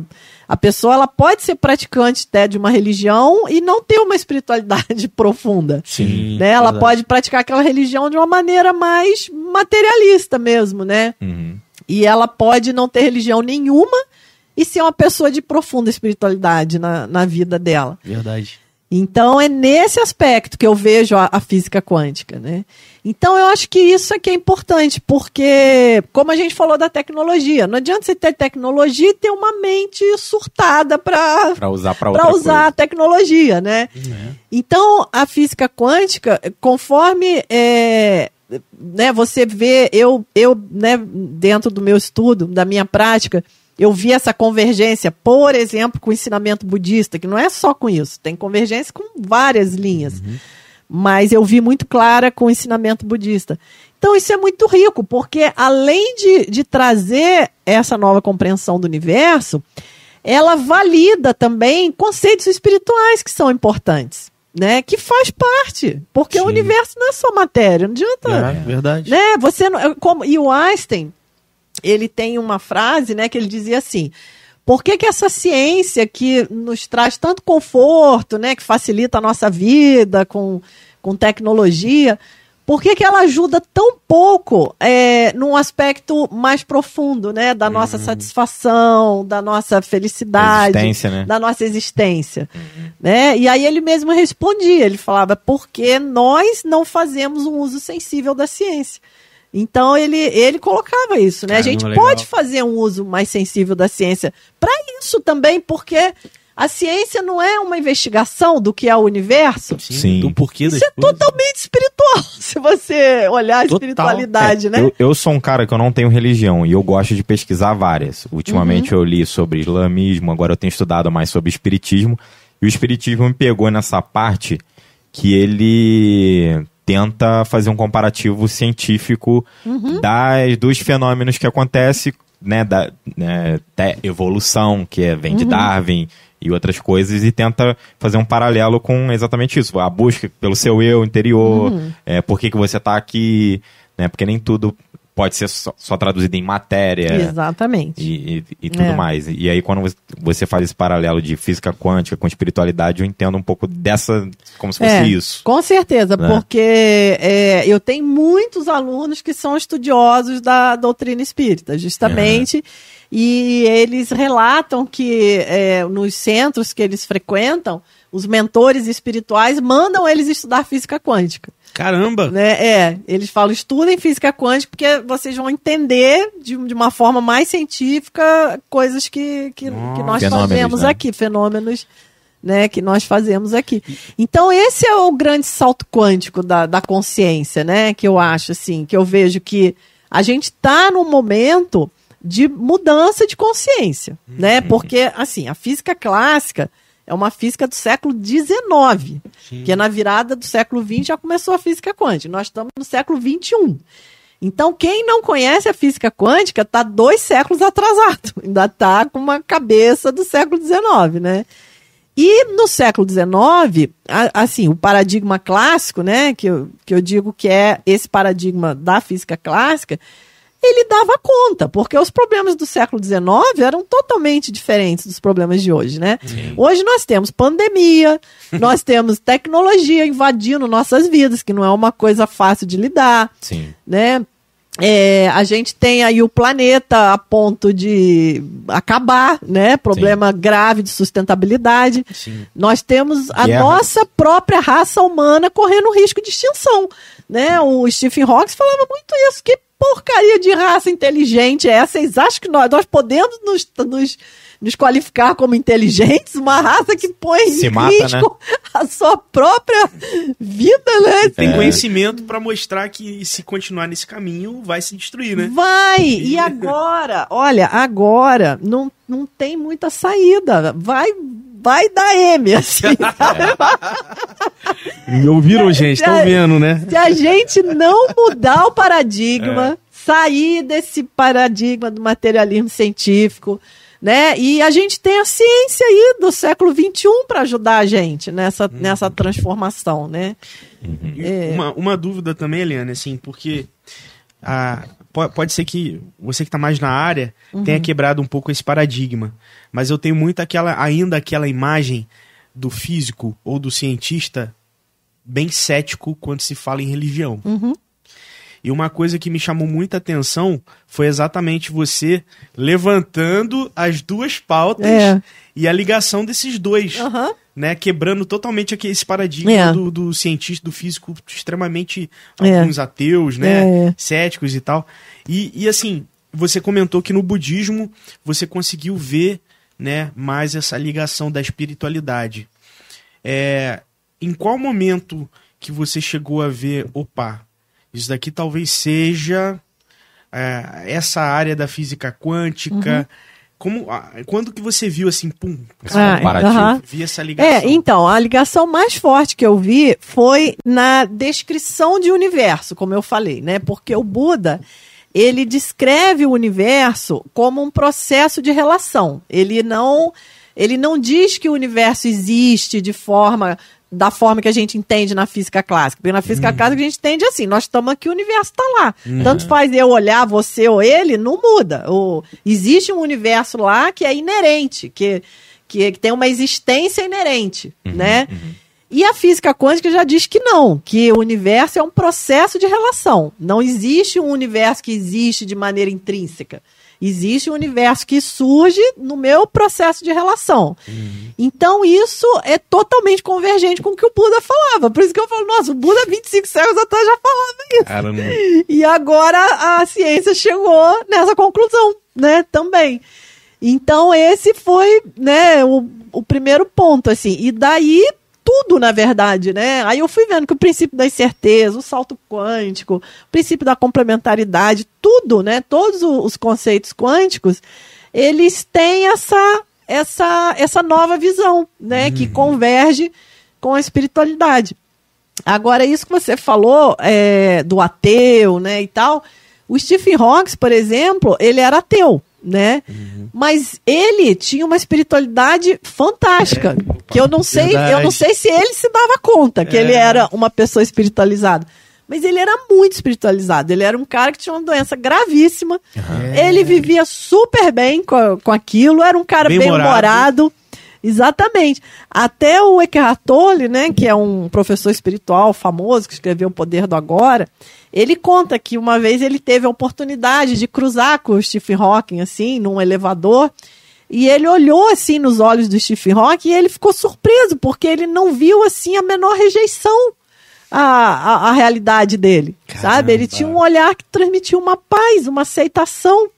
A pessoa ela pode ser praticante até de uma religião e não ter uma espiritualidade profunda. Sim. Né? Ela pode praticar aquela religião de uma maneira mais materialista mesmo, né? Uhum. E ela pode não ter religião nenhuma e ser uma pessoa de profunda espiritualidade na, na vida dela. Verdade. Então é nesse aspecto que eu vejo a, a, física quântica, né? Então eu acho que isso é que é importante, porque como a gente falou da tecnologia, não adianta você ter tecnologia e ter uma mente surtada para usar para usar coisa. a tecnologia, né? É. Então a física quântica, conforme é, né, você vê, eu, eu né, dentro do meu estudo, da minha prática, eu vi essa convergência, por exemplo, com o ensinamento budista, que não é só com isso, tem convergência com várias linhas. Mas eu vi muito clara com o ensinamento budista. Então, isso é muito rico, porque além de, de trazer essa nova compreensão do universo, ela valida também conceitos espirituais que são importantes, né? Que faz parte, porque o Sim. universo não é só matéria, não adianta, É, verdade. né? Você não, é como e o Einstein, ele tem uma frase, né, que ele dizia assim: por que, que essa ciência que nos traz tanto conforto, né, que facilita a nossa vida com, com tecnologia, por que, que ela ajuda tão pouco é, num aspecto mais profundo, né, da nossa satisfação, da nossa felicidade, Existência, né? da nossa existência, né? E aí ele mesmo respondia, ele falava porque nós não fazemos um uso sensível da ciência. Então ele, ele colocava isso, né? a Caramba, gente legal. pode fazer um uso mais sensível da ciência para isso também, porque a ciência não é uma investigação do que é o universo. Sim, Sim. Do porquê Isso é coisas. totalmente espiritual, se você olhar a Total. espiritualidade, É, né? eu, eu sou um cara que eu não tenho religião e eu gosto de pesquisar várias. Ultimamente Uhum. eu li sobre islamismo, agora eu tenho estudado mais sobre espiritismo. E o espiritismo me pegou nessa parte que ele tenta fazer um comparativo científico Uhum. das, dos fenômenos que acontecem, né, da né, evolução, que é, vem de Uhum. Darwin e outras coisas, e tenta fazer um paralelo com exatamente isso, a busca pelo seu eu interior, Uhum. é, por que, que você está aqui, né, porque nem tudo pode ser só, só traduzido em matéria Exatamente. e, e- e tudo É. mais. E aí, quando você- você faz esse paralelo de física quântica com espiritualidade, eu entendo um pouco dessa, como se fosse É, isso. Com certeza, Né? porque é, eu tenho muitos alunos que são estudiosos da doutrina espírita, justamente, e eles relatam que é, nos centros que eles frequentam, os mentores espirituais mandam eles estudar física quântica. Caramba! Né? É, eles falam, estudem física quântica, porque vocês vão entender de, de uma forma mais científica coisas que, que, que nós fazemos né? aqui, fenômenos né, que nós fazemos aqui. Então, esse é o grande salto quântico da, da consciência, né? Que eu acho, assim, que eu vejo que a gente está num momento de mudança de consciência, né? Porque, assim, a física clássica é uma física do século XIX, que na virada do século XX já começou a física quântica. Nós estamos no século XXI. Então, quem não conhece a física quântica está dois séculos atrasado. Ainda está com uma cabeça do século XIX, né? E no século XIX, assim, o paradigma clássico, né, que eu, que eu digo que é esse paradigma da física clássica, ele dava conta, porque os problemas do século XIX eram totalmente diferentes dos problemas de hoje, né? Hoje nós temos pandemia, nós temos tecnologia invadindo nossas vidas, que não é uma coisa fácil de lidar Sim. né? É, a gente tem aí o planeta a ponto de acabar, né? Problema grave de sustentabilidade. Sim. Nós temos a nossa própria raça humana correndo risco de extinção, né? O Stephen Hawking falava muito isso. Que porcaria de raça inteligente é essa? Vocês acham que nós, nós podemos nos, nos, nos qualificar como inteligentes? Uma raça que põe Se em mata, risco a sua própria vida, né? Tem É. conhecimento pra mostrar que se continuar nesse caminho vai se destruir, né? Vai! E agora, olha, agora não, não tem muita saída. Vai, vai dar M, assim, sabe? Me ouviram, gente? Estão É. vendo, né? Se a gente não mudar o paradigma, sair desse paradigma do materialismo científico, né? E a gente tem a ciência aí do século XXI para ajudar a gente nessa, nessa transformação, né? E É. Uma, uma dúvida também, Eliane, assim, porque po- pode ser que você que está mais na área tenha quebrado um pouco esse paradigma, mas eu tenho muito aquela, ainda aquela imagem do físico ou do cientista bem cético quando se fala em religião. Uhum. E uma coisa que me chamou muita atenção foi exatamente você levantando as duas pautas É. e a ligação desses dois Aham. Né, quebrando totalmente aqui esse paradigma É. do, do cientista, do físico extremamente É. alguns ateus, né, É, é. céticos e tal. E, e assim, você comentou que no budismo você conseguiu ver, né, mais essa ligação da espiritualidade. É, em qual momento que você chegou a ver, opa, isso daqui talvez seja é, essa área da física quântica. Como, ah, quando que você viu assim, pum, Ah, comparativo. aham. vi essa ligação? É, então, a ligação mais forte que eu vi foi na descrição de universo, como eu falei, né? Porque o Buda, ele descreve o universo como um processo de relação. Ele não, ele não diz que o universo existe de forma da forma que a gente entende na física clássica. Porque na física clássica a gente entende assim, nós estamos aqui, o universo está lá. Tanto faz eu olhar você ou ele, não muda. O, existe um universo lá que é inerente, que, que, que tem uma existência inerente, né? E a física quântica já diz que não, que o universo é um processo de relação. Não existe um universo que existe de maneira intrínseca. Existe um universo que surge no meu processo de relação. Então, isso é totalmente convergente com o que o Buda falava. Por isso que eu falo, nossa, o Buda 25 séculos atrás já falava isso. Caramba. E agora a ciência chegou nessa conclusão, né, também. Então esse foi, né, o, o primeiro ponto, assim. E daí tudo, na verdade, né? Aí eu fui vendo que o princípio da incerteza, o salto quântico, o princípio da complementaridade, tudo, né? Todos os conceitos quânticos, eles têm essa essa essa nova visão, né, que converge com a espiritualidade. Agora, isso que você falou é, do ateu, né, e tal, o Stephen Hawking, por exemplo, ele era ateu, né? Mas ele tinha uma espiritualidade fantástica, que eu não sei, eu não verdade. sei se ele se dava conta que É. ele era uma pessoa espiritualizada. Mas ele era muito espiritualizado. Ele era um cara que tinha uma doença gravíssima. Ele vivia super bem com, com aquilo. Era um cara Bem bem humorado. humorado. Exatamente. Até o Eckhart Tolle, né, que é um professor espiritual famoso que escreveu O Poder do Agora, ele conta que uma vez ele teve a oportunidade de cruzar com o Stephen Hawking assim, num elevador, e ele olhou assim nos olhos do Stephen Hawking e ele ficou surpreso porque ele não viu assim a menor rejeição à, à, à realidade dele, sabe? Ele tinha um olhar que transmitia uma paz, uma aceitação.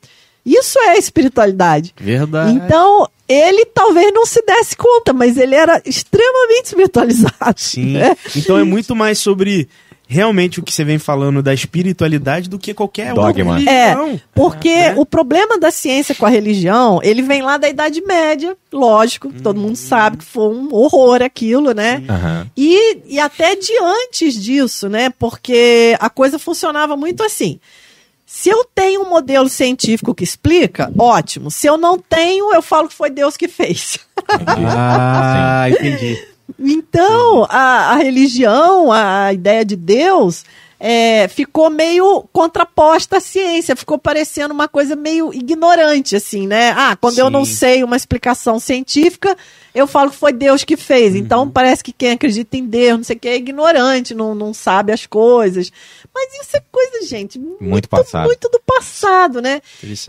Isso é espiritualidade. Verdade. Então, ele talvez não se desse conta, mas ele era extremamente espiritualizado. Sim. né? Então é muito mais sobre realmente o que você vem falando da espiritualidade do que qualquer Dogma. outra É, religião. porque né? o problema da ciência com a religião, ele vem lá da Idade Média, lógico, todo mundo sabe que foi um horror aquilo, né? Aham. E, e até de antes disso, né? Porque a coisa funcionava muito assim. Se eu tenho um modelo científico que explica, ótimo. Se eu não tenho, eu falo que foi Deus que fez. Ah, entendi. Então, a, a religião, a, a ideia de Deus, é, ficou meio contraposta à ciência, ficou parecendo uma coisa meio ignorante, assim, né? Ah, quando eu não Sim. sei uma explicação científica, eu falo que foi Deus que fez. Então, parece que quem acredita em Deus, não sei o que, é ignorante, não, não sabe as coisas. Mas isso é coisa, gente, muito, passado. muito do passado, né?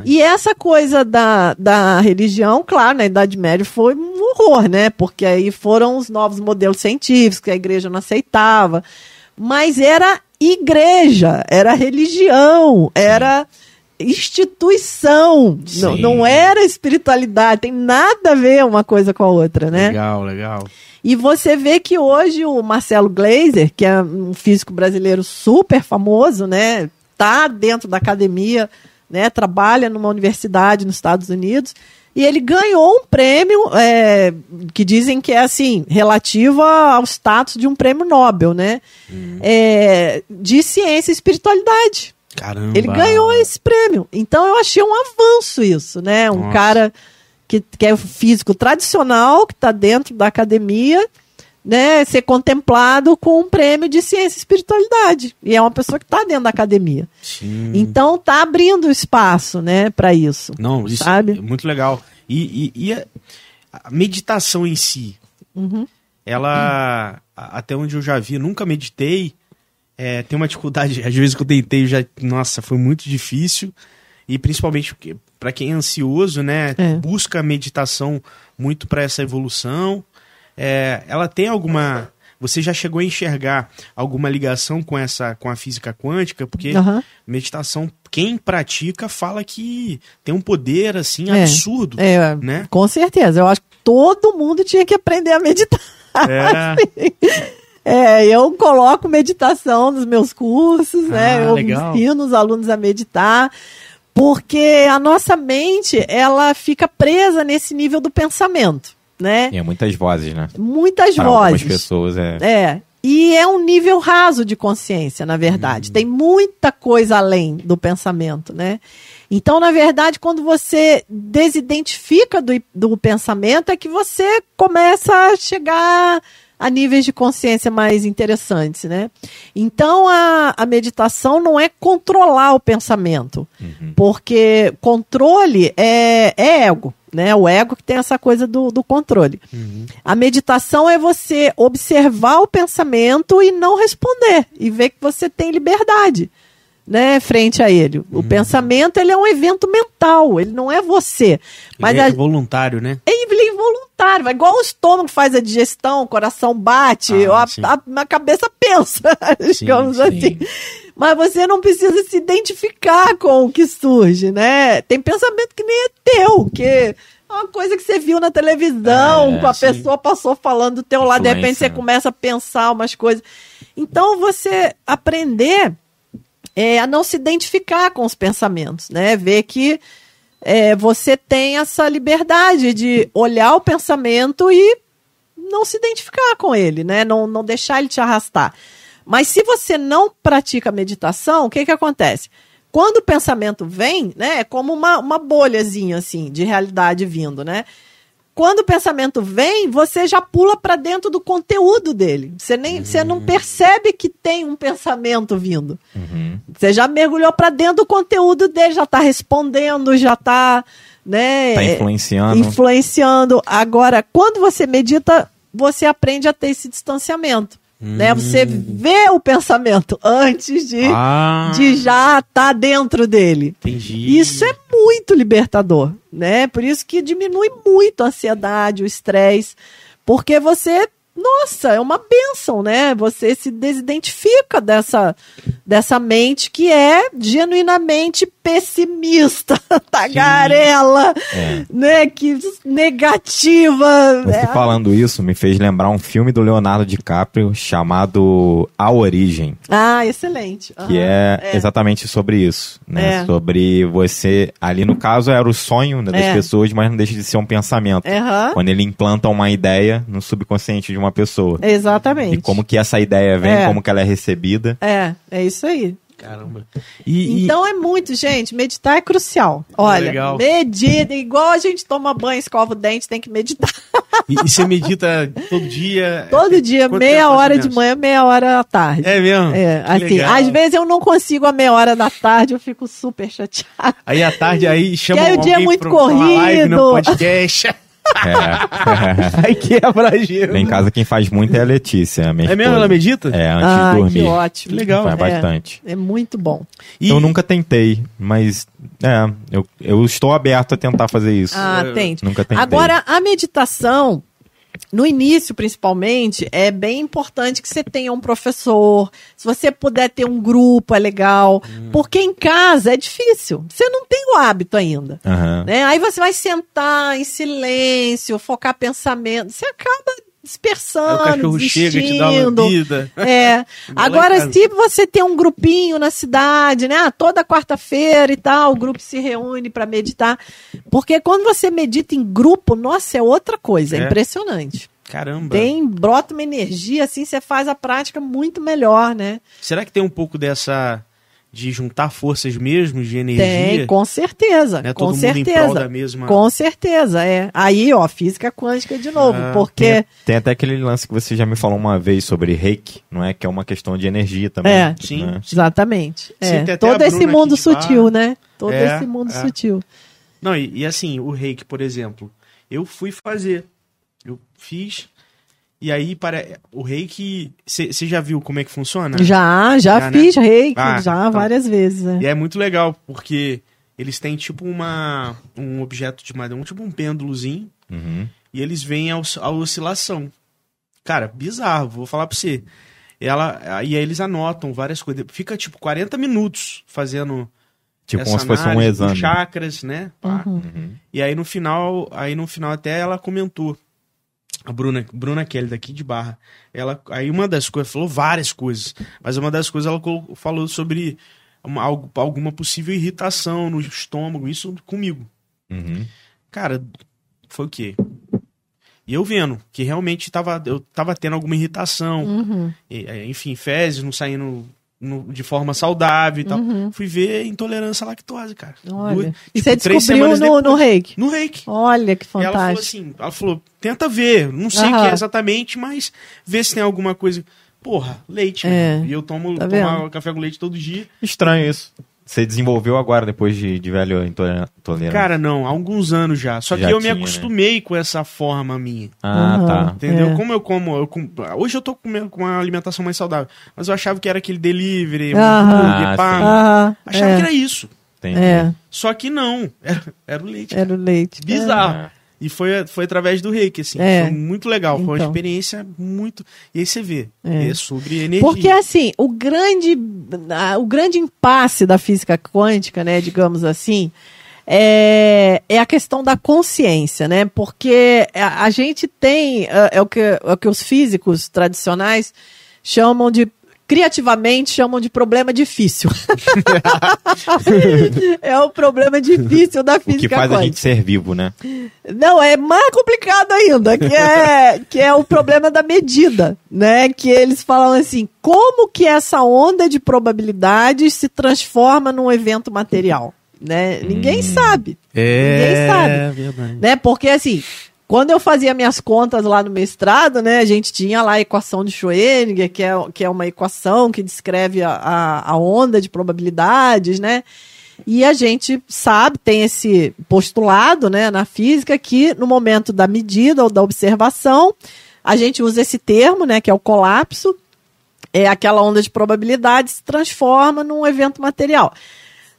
E essa coisa da, da religião, claro, na Idade Média foi um horror, né? Porque aí foram os novos modelos científicos que a igreja não aceitava. Mas era igreja, era religião, era instituição. Não, Sim. não era espiritualidade, tem nada a ver uma coisa com a outra, né? Legal, legal. E você vê que hoje o Marcelo Gleiser, que é um físico brasileiro super famoso, né, tá dentro da academia, né, trabalha numa universidade nos Estados Unidos, e ele ganhou um prêmio é, que dizem que é assim relativo ao status de um prêmio Nobel, né, é, de ciência e espiritualidade. Caramba. Ele ganhou esse prêmio. Então eu achei um avanço isso, né? Um Nossa. cara que, que é o físico tradicional, que está dentro da academia, né? Ser contemplado com um prêmio de ciência e espiritualidade. E é uma pessoa que está dentro da academia. Sim. Então tá abrindo espaço, né, para isso. Não, isso Sabe? é muito legal. E, e- e a, a meditação em si, Uhum. ela, a- até onde eu já vi, nunca meditei, é, tem uma dificuldade, às vezes que eu tentei, já, nossa, foi muito difícil, e principalmente porque, para quem é ansioso, né, É. busca a meditação muito para essa evolução, é, ela tem alguma... Você já chegou a enxergar alguma ligação com essa com a física quântica? Porque Aham. meditação, quem pratica fala que tem um poder assim É. absurdo, É, né? com certeza. Eu acho que todo mundo tinha que aprender a meditar. É, É, eu coloco meditação nos meus cursos, né? Ah, Eu legal. ensino os alunos a meditar, porque a nossa mente, ela fica presa nesse nível do pensamento, né? E é muitas vozes, né? Muitas Para algumas vozes. pessoas é. É. E é um nível raso de consciência, na verdade. Tem muita coisa além do pensamento, né? Então, na verdade, quando você desidentifica do, do pensamento, é que você começa a chegar a níveis de consciência mais interessantes, né? Então, a, a meditação não é controlar o pensamento, porque controle é, é ego, né? O ego que tem essa coisa do, do controle. A meditação é você observar o pensamento e não responder, e ver que você tem liberdade, né, frente a ele. O pensamento, ele é um evento mental, ele não é você. Mas Ele é a- voluntário, né? é involuntário, é igual o estômago faz a digestão, o coração bate, Ah, a, a- a cabeça pensa, digamos sim. assim. Mas você não precisa se identificar com o que surge, né? Tem pensamento que nem é teu, que é uma coisa que você viu na televisão, É, a sim. pessoa passou falando do teu lado, de repente você né? começa a pensar umas coisas. Então você aprender é, a não se identificar com os pensamentos, né? Ver que é, você tem essa liberdade de olhar o pensamento e não se identificar com ele, né? Não, não deixar ele te arrastar. Mas se você não pratica meditação, o que que acontece? Quando o pensamento vem, né? É como uma, uma bolhazinha, assim, de realidade vindo, né? Quando o pensamento vem, você já pula para dentro do conteúdo dele. Você, nem, você não percebe que tem um pensamento vindo. Uhum. Você já mergulhou para dentro do conteúdo dele, já está respondendo, já está, né? Tá influenciando. influenciando. Agora, quando você medita, você aprende a ter esse distanciamento. Né? Você vê o pensamento antes de, Ah, de já estar dentro dele. entendi. Isso é muito libertador, né? Por isso que diminui muito a ansiedade, o estresse, porque você, nossa, é uma bênção, né? Você se desidentifica dessa, dessa mente que é genuinamente pessimista, tagarela, É. né? Que negativa. Você né? falando isso me fez lembrar um filme do Leonardo DiCaprio chamado A Origem, Ah, excelente. que Aham. é, exatamente sobre isso, né? É. Sobre você, ali no caso era o sonho né, das É. pessoas, mas não deixa de ser um pensamento. Aham. Quando ele implanta uma ideia no subconsciente de uma pessoa. Exatamente. E como que essa ideia vem, É. como que ela é recebida. É, é isso aí. Caramba. E, e- Então é muito, gente. Meditar é crucial. Olha, Legal. medita, igual a gente toma banho, escova o dente, tem que meditar. e- e você medita todo dia? Todo dia, Quanto meia hora de manhã, meia hora à tarde. É mesmo? É, Que assim, legal. às vezes eu não consigo a meia hora da tarde, eu fico super chateada. Aí à tarde aí chama aí o dia é muito uma live no corrido. podcast. É. aí quebra gelo. Lá em casa quem faz muito é a Letícia, a minha É mesmo? Ela medita? É, antes Ai, de dormir. que ótimo. Legal. Faz É. bastante. É muito bom. E- Eu nunca tentei, mas é, eu, eu estou aberto a tentar fazer isso. Ah, Eu tem. Nunca tentei. Agora, a meditação, no início, principalmente, é bem importante que você tenha um professor. Se você puder ter um grupo, é legal. Hum. Porque em casa é difícil. Você não tem o hábito ainda. Aham. Né? Aí você vai sentar em silêncio, focar pensamento. Você acaba Aí o dispersando, cachorro chega e te dá uma lambida. É. Agora, se você tem um grupinho na cidade, né? Ah, Toda quarta-feira e tal, o grupo se reúne para meditar. Porque quando você medita em grupo, nossa, é outra coisa, é, É. impressionante. Caramba. Tem, brota uma energia, assim, você faz a prática muito melhor, né? Será que tem um pouco dessa de juntar forças mesmo, de energia? Tem, com certeza, né? com Todo mundo em prol certeza. da mesma... Com certeza, é. Aí, ó, física quântica de novo, Ah, porque... Tem até aquele lance que você já me falou uma vez sobre reiki, não é? Que é uma questão de energia também. É. Sim. né? Exatamente. Sim, É. tem até Todo esse mundo sutil, né? Todo É, esse mundo é. sutil. Não, e, e assim, o reiki, por exemplo, eu fui fazer. Eu fiz. E aí, para o reiki. Você já viu como é que funciona? Já, já, Já, né? fiz reiki, Ah, já então. várias vezes. né? E é muito legal, porque eles têm tipo uma. um objeto de madeira, um, tipo um pêndulozinho, Uhum. e eles veem a, os- a oscilação. Cara, bizarro, vou falar pra você. Ela, e aí eles anotam várias coisas. Fica tipo 40 minutos fazendo. Tipo essa como se fosse um exame. chakras, né? Uhum. Uhum. E aí no final, aí no final até ela comentou a Bruna, Bruna Kelly daqui de Barra, ela aí uma das coisas, falou várias coisas, mas uma das coisas ela falou sobre uma, algo, alguma possível irritação no estômago, isso comigo. Uhum. Cara, foi o quê? E eu vendo que realmente tava, eu tava tendo alguma irritação, Uhum. e, é, enfim, fezes não saindo no- de forma saudável e tal. Fui ver intolerância à lactose, cara. Uhum. Olha. Duas- E tipo, você três descobriu semanas no, depois. no reiki. No reiki. Olha que E ela falou fantástico. assim, ela falou, tenta ver, não sei o Aham. que é exatamente, mas vê se tem alguma coisa. Porra, leite, É. E eu tomo Tá tomar vendo? café com leite todo dia. Estranho isso. Você desenvolveu agora, depois de, de velho intoleran- intolerante. Cara, não, há alguns anos já. Só Já que eu me tinha, né? acostumei com essa forma minha. Ah, Aham. tá. Entendeu? É. Como eu como, eu com- Hoje eu tô comendo com uma alimentação mais saudável. Mas eu achava que era aquele delivery, um Aham. hambúrguer, Ah, pá. Aham, Achava é, que era isso. Entendi. é, Só que não. Era, era o leite. era o leite. Bizarro. É. E foi, foi através do reiki, assim. É. Foi muito legal. Foi uma Então. experiência muito. E aí você vê. É. É, sobre energia. Porque assim, o grande, o grande impasse da física quântica, né, digamos assim, é, é a questão da consciência, né? Porque a, a gente tem, é, é o que, é o que os físicos tradicionais chamam de criativamente chamam de problema difícil. é o problema difícil da O física que faz a quântica. gente ser vivo, né? Não, é mais complicado ainda, que é, que é o problema da medida, né? Que eles falam assim, como que essa onda de probabilidades se transforma num evento material, né? Ninguém sabe, Ninguém sabe. É verdade. né? Porque assim, quando eu fazia minhas contas lá no mestrado, né, a gente tinha lá a equação de Schrödinger, que é, que é uma equação que descreve a, a, a onda de probabilidades, né? E a gente sabe, tem esse postulado né, na física que no momento da medida ou da observação, a gente usa esse termo, né, que é o colapso, é aquela onda de probabilidade se transforma num evento material.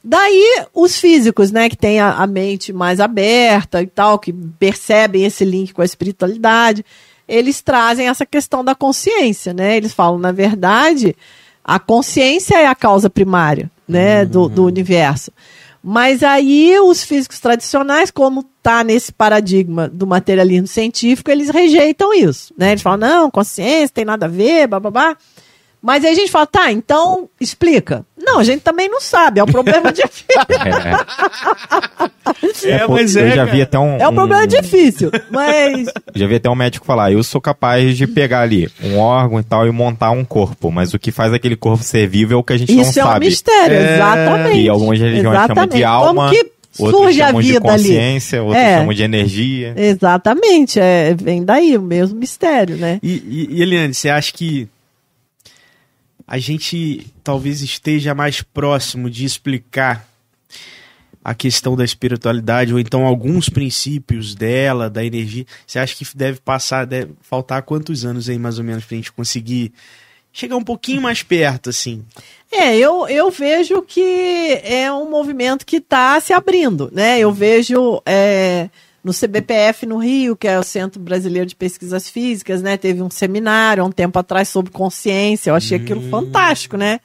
Daí, os físicos, né, que têm a, a mente mais aberta e tal, que percebem esse link com a espiritualidade, eles trazem essa questão da consciência, né? Eles falam, na verdade, a consciência é a causa primária, né, do, do universo. Mas aí os físicos tradicionais, como tá nesse paradigma do materialismo científico, eles rejeitam isso, né? Eles falam, não, consciência tem nada a ver, babá. Mas aí a gente fala, tá, então explica. Não, a gente também não sabe, é um problema difícil. É, pô, mas eu é, já cara. vi até um, É um problema difícil, mas Já vi até um médico falar, eu sou capaz de pegar ali um órgão e tal e montar um corpo, mas o que faz aquele corpo ser vivo é o que a gente isso é não um sabe. mistério, É, exatamente. E algumas religiões chamam de Exatamente. alma, Como que outros surge a chamam de vida ali? consciência, outros É. chamam de energia. Exatamente, é, vem daí o mesmo mistério, né? E, e, e Eliane, você acha que a gente talvez esteja mais próximo de explicar a questão da espiritualidade ou então alguns princípios dela, da energia? Você acha que deve passar, deve faltar quantos anos aí mais ou menos pra gente conseguir chegar um pouquinho mais perto, assim? É, eu, eu vejo que é um movimento que está se abrindo, né? Eu vejo é, no CBPF no Rio, que é o Centro Brasileiro de Pesquisas Físicas, né? Teve um seminário há um tempo atrás sobre consciência. Eu achei aquilo fantástico, né?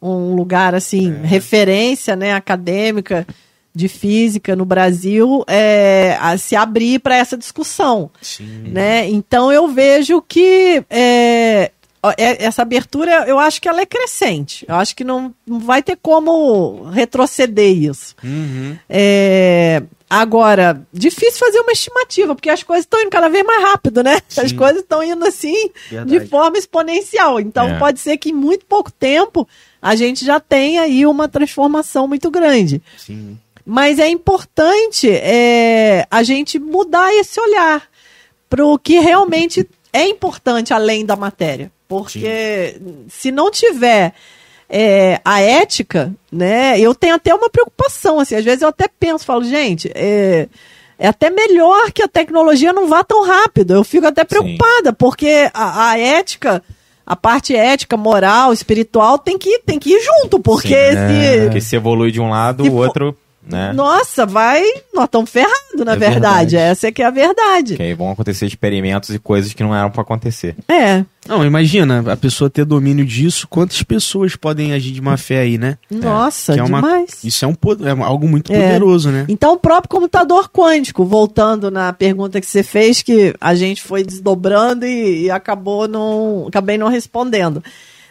Um lugar assim, referência, né, acadêmica de física no Brasil, é, a se abrir para essa discussão Sim. né? Então eu vejo que é, é- essa abertura, eu acho que ela é crescente. Eu acho que não, não vai ter como retroceder isso. Uhum. É, agora, difícil fazer uma estimativa, porque as coisas estão indo cada vez mais rápido, né? As Sim. coisas estão indo assim Verdade. de forma exponencial. Então É. pode ser que em muito pouco tempo a gente já tenha aí uma transformação muito grande. Sim. Mas é importante é, a gente mudar esse olhar para o que realmente é importante além da matéria. Porque se não tiver é, a ética, né? Eu tenho até uma preocupação, assim, às vezes eu até penso, falo, gente, é, é até melhor que a tecnologia não vá tão rápido. Eu fico até preocupada, porque a, a ética, a parte ética, moral, espiritual, tem que, tem que ir junto, porque Sim. se, Porque se evolui de um lado, o outro né? Nossa, vai. Nós estamos ferrados, na É verdade. verdade. Essa é que é a verdade. Que aí vão acontecer experimentos e coisas que não eram pra acontecer. É. Não, imagina, a pessoa ter domínio disso, quantas pessoas podem agir de má fé aí, né? Nossa, Que é uma- demais. Isso é, um, é algo muito É. poderoso, né? Então, o próprio computador quântico, voltando na pergunta que você fez, que a gente foi desdobrando e, e acabou não, acabei não respondendo.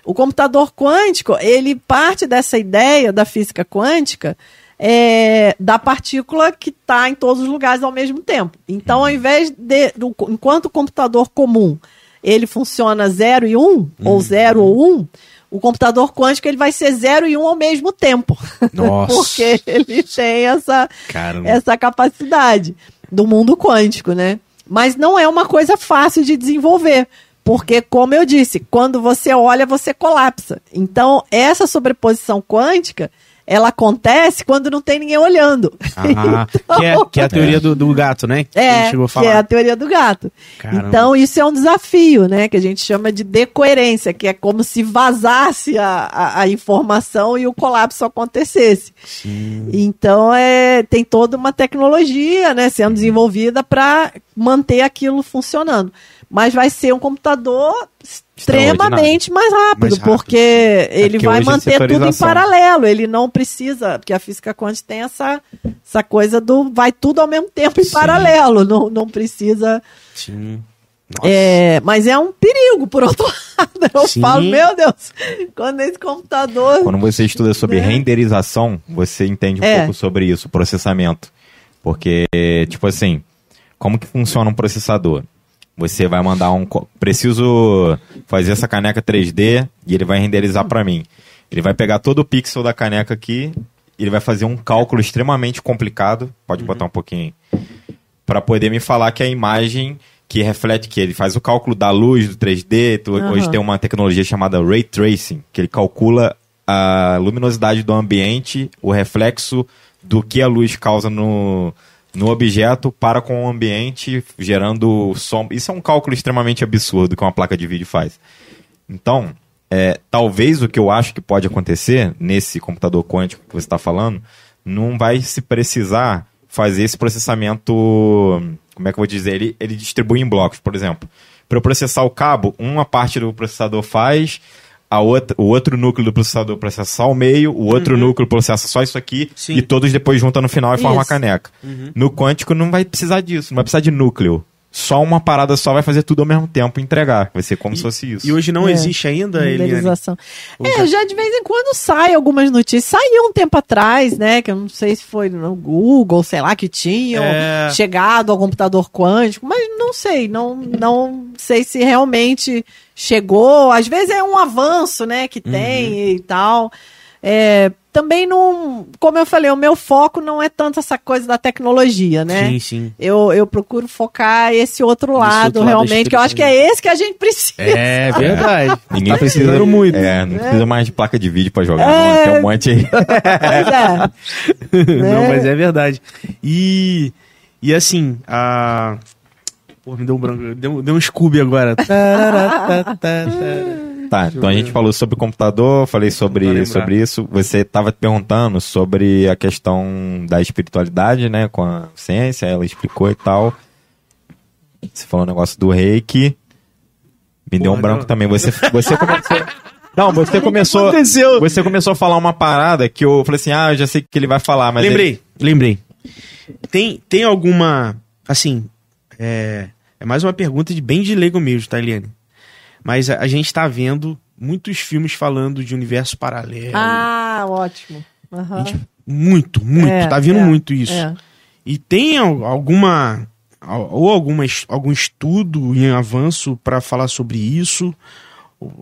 O computador quântico, ele parte dessa ideia da física quântica é, da partícula que está em todos os lugares ao mesmo tempo. Então, ao invés de, do- enquanto o computador comum ele funciona 0 e 1, um, ou 0 ou 1, um, o computador quântico ele vai ser 0 e 1 um ao mesmo tempo. Nossa. Porque ele tem essa, Caramba. essa capacidade do mundo quântico, né? Mas não é uma coisa fácil de desenvolver. Porque, como eu disse, quando você olha, você colapsa. Então, essa sobreposição quântica, ela acontece quando não tem ninguém olhando. Ah, que, é, que é a teoria do, do gato, né? Que a gente É, a que falar. é a teoria do gato. Caramba. Então, isso é um desafio, né? Que a gente chama de decoerência, que é como se vazasse a, a, a informação e o colapso acontecesse. Sim. Então, é, tem toda uma tecnologia né, sendo desenvolvida para manter aquilo funcionando. Mas vai ser um computador extremamente mais rápido, Mais rápido, porque ele porque vai é manter tudo em paralelo. Ele não precisa, porque a física quântica tem essa, essa coisa do vai tudo ao mesmo tempo em Sim. paralelo, não, não precisa. Sim. É, mas é um perigo, por outro lado. Eu Sim. falo, meu Deus, quando esse computador. Quando você estuda sobre Né? renderização, você entende um É. pouco sobre isso, processamento. Porque, tipo assim, como que funciona um processador? Você vai mandar um. Preciso fazer essa caneca 3D e ele vai renderizar para mim. Ele vai pegar todo o pixel da caneca aqui, ele vai fazer um cálculo extremamente complicado. Pode botar um pouquinho aí. Para poder me falar que a imagem que reflete, que ele faz o cálculo da luz do 3D. tu- Aham. Hoje tem uma tecnologia chamada Ray Tracing, que ele calcula a luminosidade do ambiente, o reflexo do que a luz causa no, no objeto para com o ambiente, gerando sombra. Isso é um cálculo extremamente absurdo que uma placa de vídeo faz. Então, é, talvez o que eu acho que pode acontecer nesse computador quântico que você está falando, não vai se precisar fazer esse processamento. Como é que eu vou dizer? Ele, ele distribui em blocos, por exemplo. Para eu processar o cabo, uma parte do processador faz, a outra, o outro núcleo do processador processa só o meio, o outro núcleo processa só isso aqui, Sim. e todos depois juntam no final e formam a Isso. caneca. No quântico não vai precisar disso, não vai precisar de núcleo. Só uma parada só vai fazer tudo ao mesmo tempo e entregar. Vai ser como se fosse isso. E hoje não É. existe ainda, Eliane? Ou É, já de vez em quando sai algumas notícias. Saiu um tempo atrás, né? Que eu não sei se foi no Google, sei lá, que tinham É. chegado ao computador quântico, mas não sei, não, não sei se realmente chegou. Às vezes é um avanço, né, que tem e tal. É, também não, como eu falei, o meu foco não é tanto essa coisa da tecnologia, né? Sim, sim. Eu, eu procuro focar esse outro Esse lado, outro lado realmente, que eu acho que é esse que a gente precisa. É verdade. Ninguém tá precisa precisando muito. É, não precisa mais de placa de vídeo pra jogar, É. não. Tem um monte aí. Pois é. Não, Né? mas é verdade. E, e assim, a. Pô, me deu um branco. Deu, deu um Scooby agora. Tá, então a gente falou sobre o computador, falei sobre, sobre isso. Você estava perguntando sobre a questão da espiritualidade, né? Com a ciência, ela explicou e tal. Você falou o negócio do reiki. Me deu um Porra, branco não. também. Você, você começou. Não, você começou. aconteceu? Você começou a falar uma parada que eu falei assim: ah, eu já sei o que ele vai falar, mas. lembrei, lembrei. Tem, tem alguma. Assim. É, é mais uma pergunta de bem de leigo mesmo, tá, Eliane? Mas a, a gente tá vendo muitos filmes falando de universo paralelo. Ah, ótimo. Aham. Gente, muito, muito. É, tá vindo é, muito isso. é. E tem al- alguma al- ou alguma, algum estudo em avanço para falar sobre isso?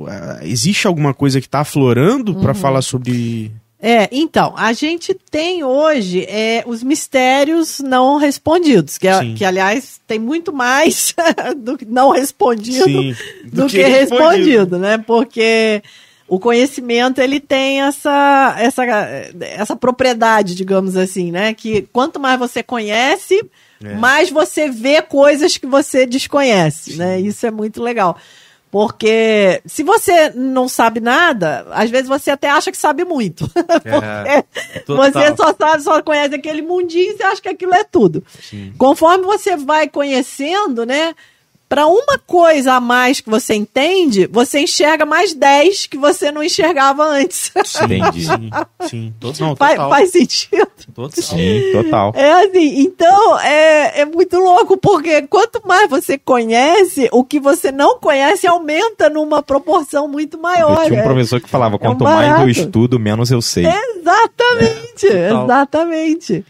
Ah, Existe alguma coisa que está aflorando Uhum. para falar sobre É, então, a gente tem hoje é, os mistérios não respondidos, que, é- que, aliás, tem muito mais do que não respondido Sim, do, que, respondido, né? Porque o conhecimento, ele tem essa, essa, essa propriedade, digamos assim, né? Que quanto mais você conhece, É. mais você vê coisas que você desconhece, né? Isso é muito legal. Porque se você não sabe nada, às vezes você até acha que sabe muito. Porque total. você só sabe, só conhece aquele mundinho e você acha que aquilo é tudo. Conforme você vai conhecendo, né? Para uma coisa a mais que você entende, você enxerga mais 10 que você não enxergava antes. Entendi. Sim, sim. Tot- não, faz, total. faz sentido. Total. Sim, total. É assim, então é, é muito louco, porque quanto mais você conhece, o que você não conhece aumenta numa proporção muito maior. Eu tinha um é. professor que falava, um quanto mais eu estudo, menos eu sei. Exatamente, total. exatamente.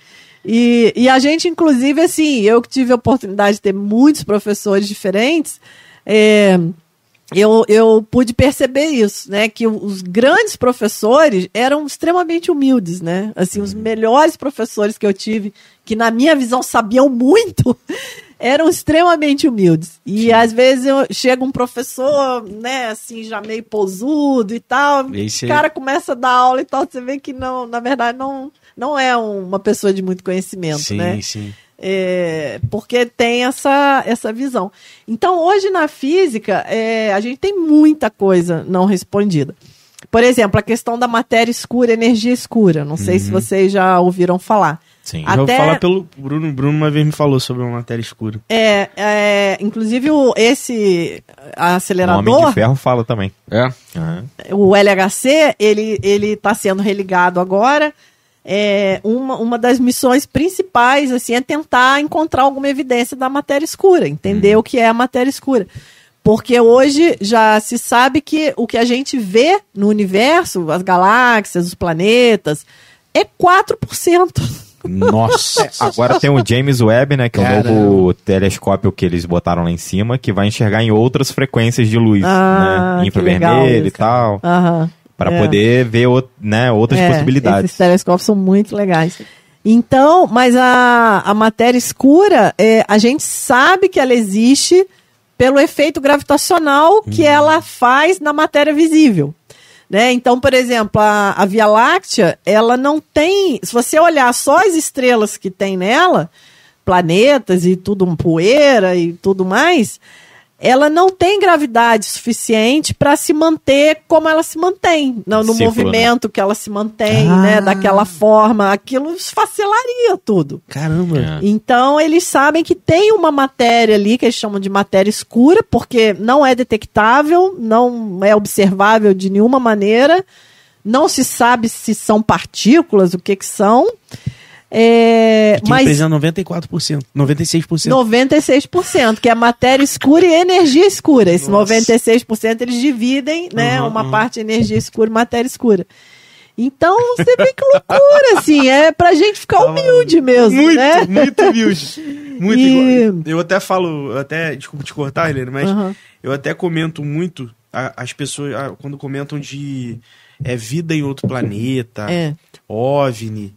E, e a gente, inclusive, assim, eu que tive a oportunidade de ter muitos professores diferentes, é, eu, eu pude perceber isso, né? Que os grandes professores eram extremamente humildes, né? Assim, os melhores professores que eu tive, que na minha visão sabiam muito, eram extremamente humildes. E às vezes eu, chega um professor, né, assim, já meio posudo e tal, E o cara começa a dar aula e tal, você vê que não, na verdade, não, não é uma pessoa de muito conhecimento, Sim, né? sim. É, porque tem essa, essa visão. Então, hoje na física, é, a gente tem muita coisa não respondida. Por exemplo, a questão da matéria escura, energia escura. Não sei se vocês já ouviram falar. Sim. A- Já vou Até- falar pelo Bruno. Bruno uma vez me falou sobre uma matéria escura. É, é, inclusive, o, esse O Homem acelerador, de Ferro fala também. É? Aham. o LHC, ele ele está sendo religado agora. É, uma, uma das missões principais assim é tentar encontrar alguma evidência da matéria escura, entender o que é a matéria escura. Porque hoje já se sabe que o que a gente vê no universo, as galáxias, os planetas, é 4%. Nossa. Agora tem o James Webb, né? Que é o Caramba. novo telescópio que eles botaram lá em cima, que vai enxergar em outras frequências de luz, Ah, né? Infravermelho e tal. Aham. Para É. poder ver né, outras É, possibilidades. Esses telescópios são muito legais. Então, mas a, a matéria escura, é, a gente sabe que ela existe pelo efeito gravitacional que Uhum. ela faz na matéria visível. Né? Então, por exemplo, a, a Via Láctea, ela não tem. Se você olhar só as estrelas que tem nela, planetas e tudo, um poeira e tudo mais, ela não tem gravidade suficiente para se manter como ela se mantém, no, no Círculo, movimento que ela se mantém, Ah. né, daquela forma, aquilo esfacelaria tudo. Caramba. É. Então eles sabem que tem uma matéria ali que eles chamam de matéria escura, porque não é detectável, não é observável de nenhuma maneira, não se sabe se são partículas, o que que são. É, Que mas representa 94%. 96%. 96%, que é matéria escura e energia escura. Esse Nossa. 96% eles dividem, né? Uhum, uma uhum. parte energia escura e matéria escura. Então, você vê que loucura, assim, é pra gente ficar humilde mesmo, Muito, né? muito humilde. Muito E- igual. Eu até falo, eu até, desculpa te cortar, Helena, mas Aham. eu até comento muito a- as pessoas ah, quando comentam de é, vida em outro planeta, É. OVNI.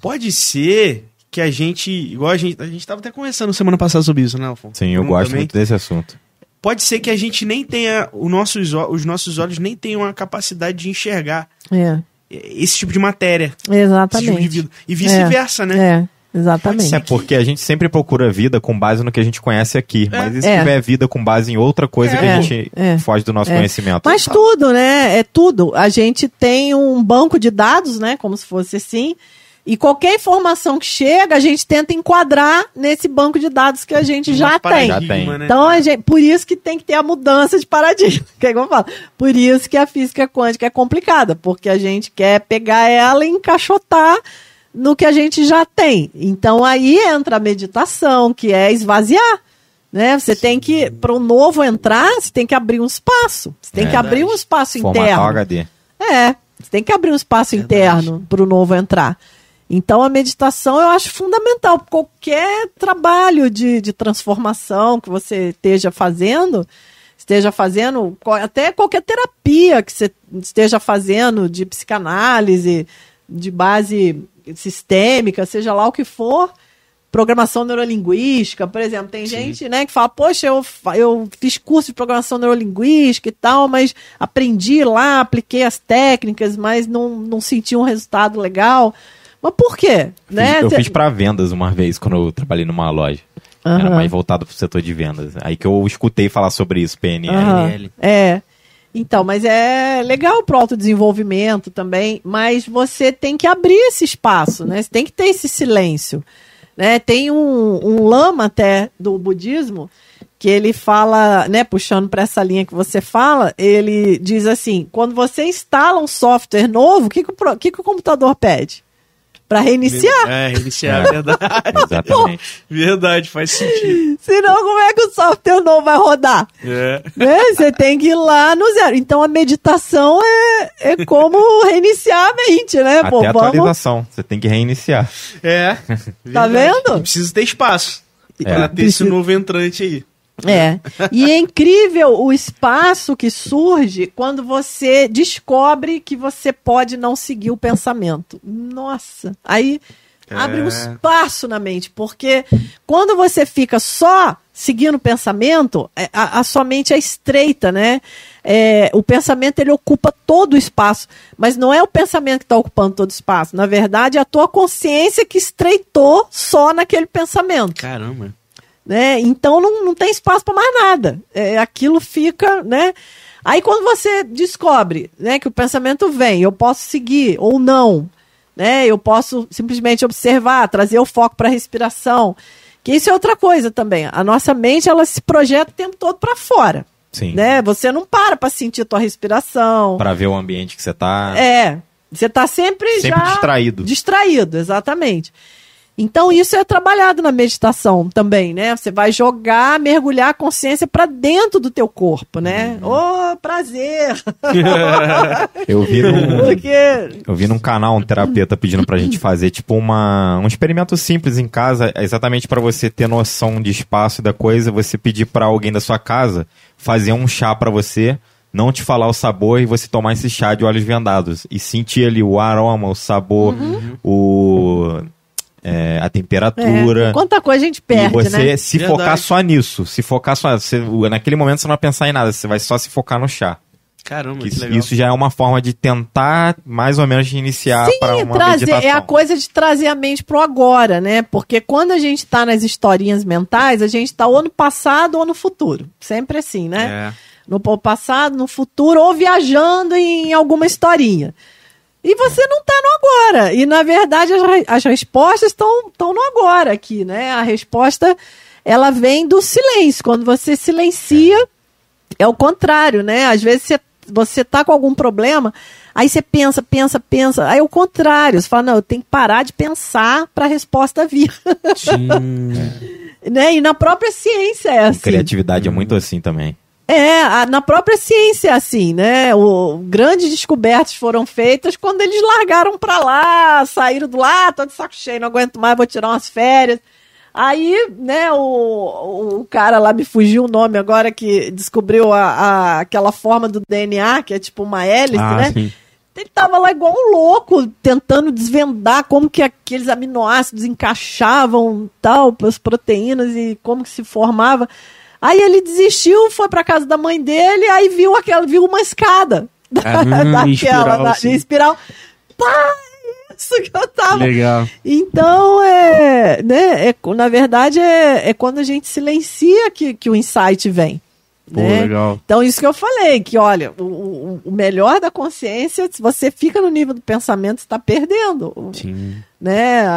Pode ser que a gente, igual a gente, a gente tava até conversando semana passada sobre isso, né, Alfonso? Sim, eu Bruno gosto também. muito desse assunto. Pode ser que a gente nem tenha, o nossos, os nossos olhos nem tenham a capacidade de enxergar É, esse tipo de matéria, esse tipo de exatamente. vida. E vice-versa, né? É, exatamente. É porque a gente sempre procura vida com base no que a gente conhece aqui. Mas e se É. tiver vida com base em outra coisa que É. a gente É. foge do nosso É. conhecimento? Mas tudo, né? É tudo. A gente tem um banco de dados, né? Como se fosse assim. E qualquer informação que chega, a gente tenta enquadrar nesse banco de dados que a gente já tem. Já tem. né? Então, a gente, por isso que tem que ter a mudança de paradigma. Que é como eu falo. Por isso que a física quântica é complicada, porque a gente quer pegar ela e encaixotar no que a gente já tem. Então, aí entra a meditação, que é esvaziar. Né? Você tem que, para o novo entrar, você tem que abrir um espaço. Você tem É que abrir um espaço Formatar interno. HD. É, você tem que abrir um espaço Verdade. interno para o novo entrar. Então, a meditação eu acho fundamental. Qualquer trabalho de, de transformação que você esteja fazendo, esteja fazendo, até qualquer terapia que você esteja fazendo de psicanálise, de base sistêmica, seja lá o que for, programação neurolinguística, por exemplo, tem gente, né, que fala, poxa, eu, eu fiz curso de programação neurolinguística e tal, mas aprendi lá, apliquei as técnicas, mas não, não senti um resultado legal. Mas por quê? Fiz- né? eu fiz pra vendas uma vez quando eu trabalhei numa loja. Era Aham. mais voltado pro setor de vendas. Aí que eu escutei falar sobre isso, PNL. PNL. É. Então, mas é legal pro autodesenvolvimento também, mas você tem que abrir esse espaço, né? Você tem que ter esse silêncio. Né? Tem um, um lama até do budismo que ele fala, né, puxando para essa linha que você fala, ele diz assim: quando você instala um software novo, o que, que, o que que o computador pede? Para reiniciar. É, reiniciar, É. verdade. Exatamente. Verdade, faz sentido. Senão, como é que o software novo vai rodar? É. né? Você tem que ir lá no zero. Então a meditação é, é como reiniciar a mente, né? Até Pô, a vamos. atualização. Você tem que reiniciar. É. Tá verdade. vendo? Precisa ter espaço. É. Pra ter esse Precisa- novo entrante aí. É. E é incrível o espaço que surge quando você descobre que você pode não seguir o pensamento. Nossa. Aí abre um É. espaço na mente, porque quando você fica só seguindo o pensamento, é, a, a sua mente é estreita, né? É, o pensamento ele ocupa todo o espaço, mas não é o pensamento que está ocupando todo o espaço. Na verdade, é a tua consciência que estreitou só naquele pensamento Caramba. Né? Então não, não tem espaço para mais nada. É, aquilo fica, né? Aí quando você descobre, né, que o pensamento vem, eu posso seguir ou não, né? Eu posso simplesmente observar, trazer o foco para a respiração. Que isso é outra coisa também. A nossa mente ela se projeta o tempo todo para fora, Sim. né? Você não para para sentir tua respiração. Pra ver o ambiente que você tá. É, você tá sempre, Sempre já distraído. Distraído, exatamente. Então isso é trabalhado na meditação também, né? Você vai jogar, mergulhar a consciência para dentro do teu corpo, né? Ô, prazer. Eu vi num, Porque eu vi num canal um terapeuta pedindo pra gente fazer tipo uma, um experimento simples em casa, exatamente pra você ter noção de espaço e da coisa, você pedir pra alguém da sua casa fazer um chá pra você, não te falar o sabor e você tomar esse chá de olhos vendados e sentir ali o aroma, o sabor, o é, a é, temperatura. quanta coisa a gente perde, e você né? se Verdade. focar só nisso, se focar só, você, naquele momento você não vai pensar em nada, você vai só se focar no chá. Caramba, Que que isso, legal. isso já é uma forma de tentar mais ou menos iniciar Sim, para uma trazer, meditação. é a coisa de trazer a mente pro agora, né? Porque quando a gente tá nas historinhas mentais, a gente tá ou no passado ou no futuro. Sempre assim, né? É. no passado, no futuro, ou viajando em alguma historinha. E você não está no agora. E, na verdade, as, as respostas estão no agora aqui, né? A resposta, ela vem do silêncio. Quando você silencia, é o contrário, né? Às vezes você, você tá com algum problema, aí você pensa, pensa, pensa. Aí é o contrário. Você fala, não, eu tenho que parar de pensar para a resposta vir. Sim. né? E na própria ciência é assim. Criatividade é muito assim também. É, a- na própria ciência é assim, né? O, grandes descobertas foram feitas quando eles largaram pra lá, saíram do lá, tô de saco cheio, não aguento mais, vou tirar umas férias. Aí, né, o, o cara lá me fugiu o nome agora que descobriu a, a- aquela forma do DNA, que é tipo uma hélice, Ah, né? sim. Ele tava lá igual um louco, tentando desvendar como que aqueles aminoácidos encaixavam, tal, as proteínas e como que se formava. Aí ele desistiu, foi pra casa da mãe dele, aí viu aquela, viu uma escada Ah, daquela, espiral, da, espiral. Pá, isso que eu tava. Legal. Então, é, né, é, na verdade, é, é quando a gente silencia que, que o insight vem. Pô, né? legal. Então, isso que eu falei, que olha, o, o, melhor da consciência, se você fica no nível do pensamento, você está perdendo. Sim. Né? A,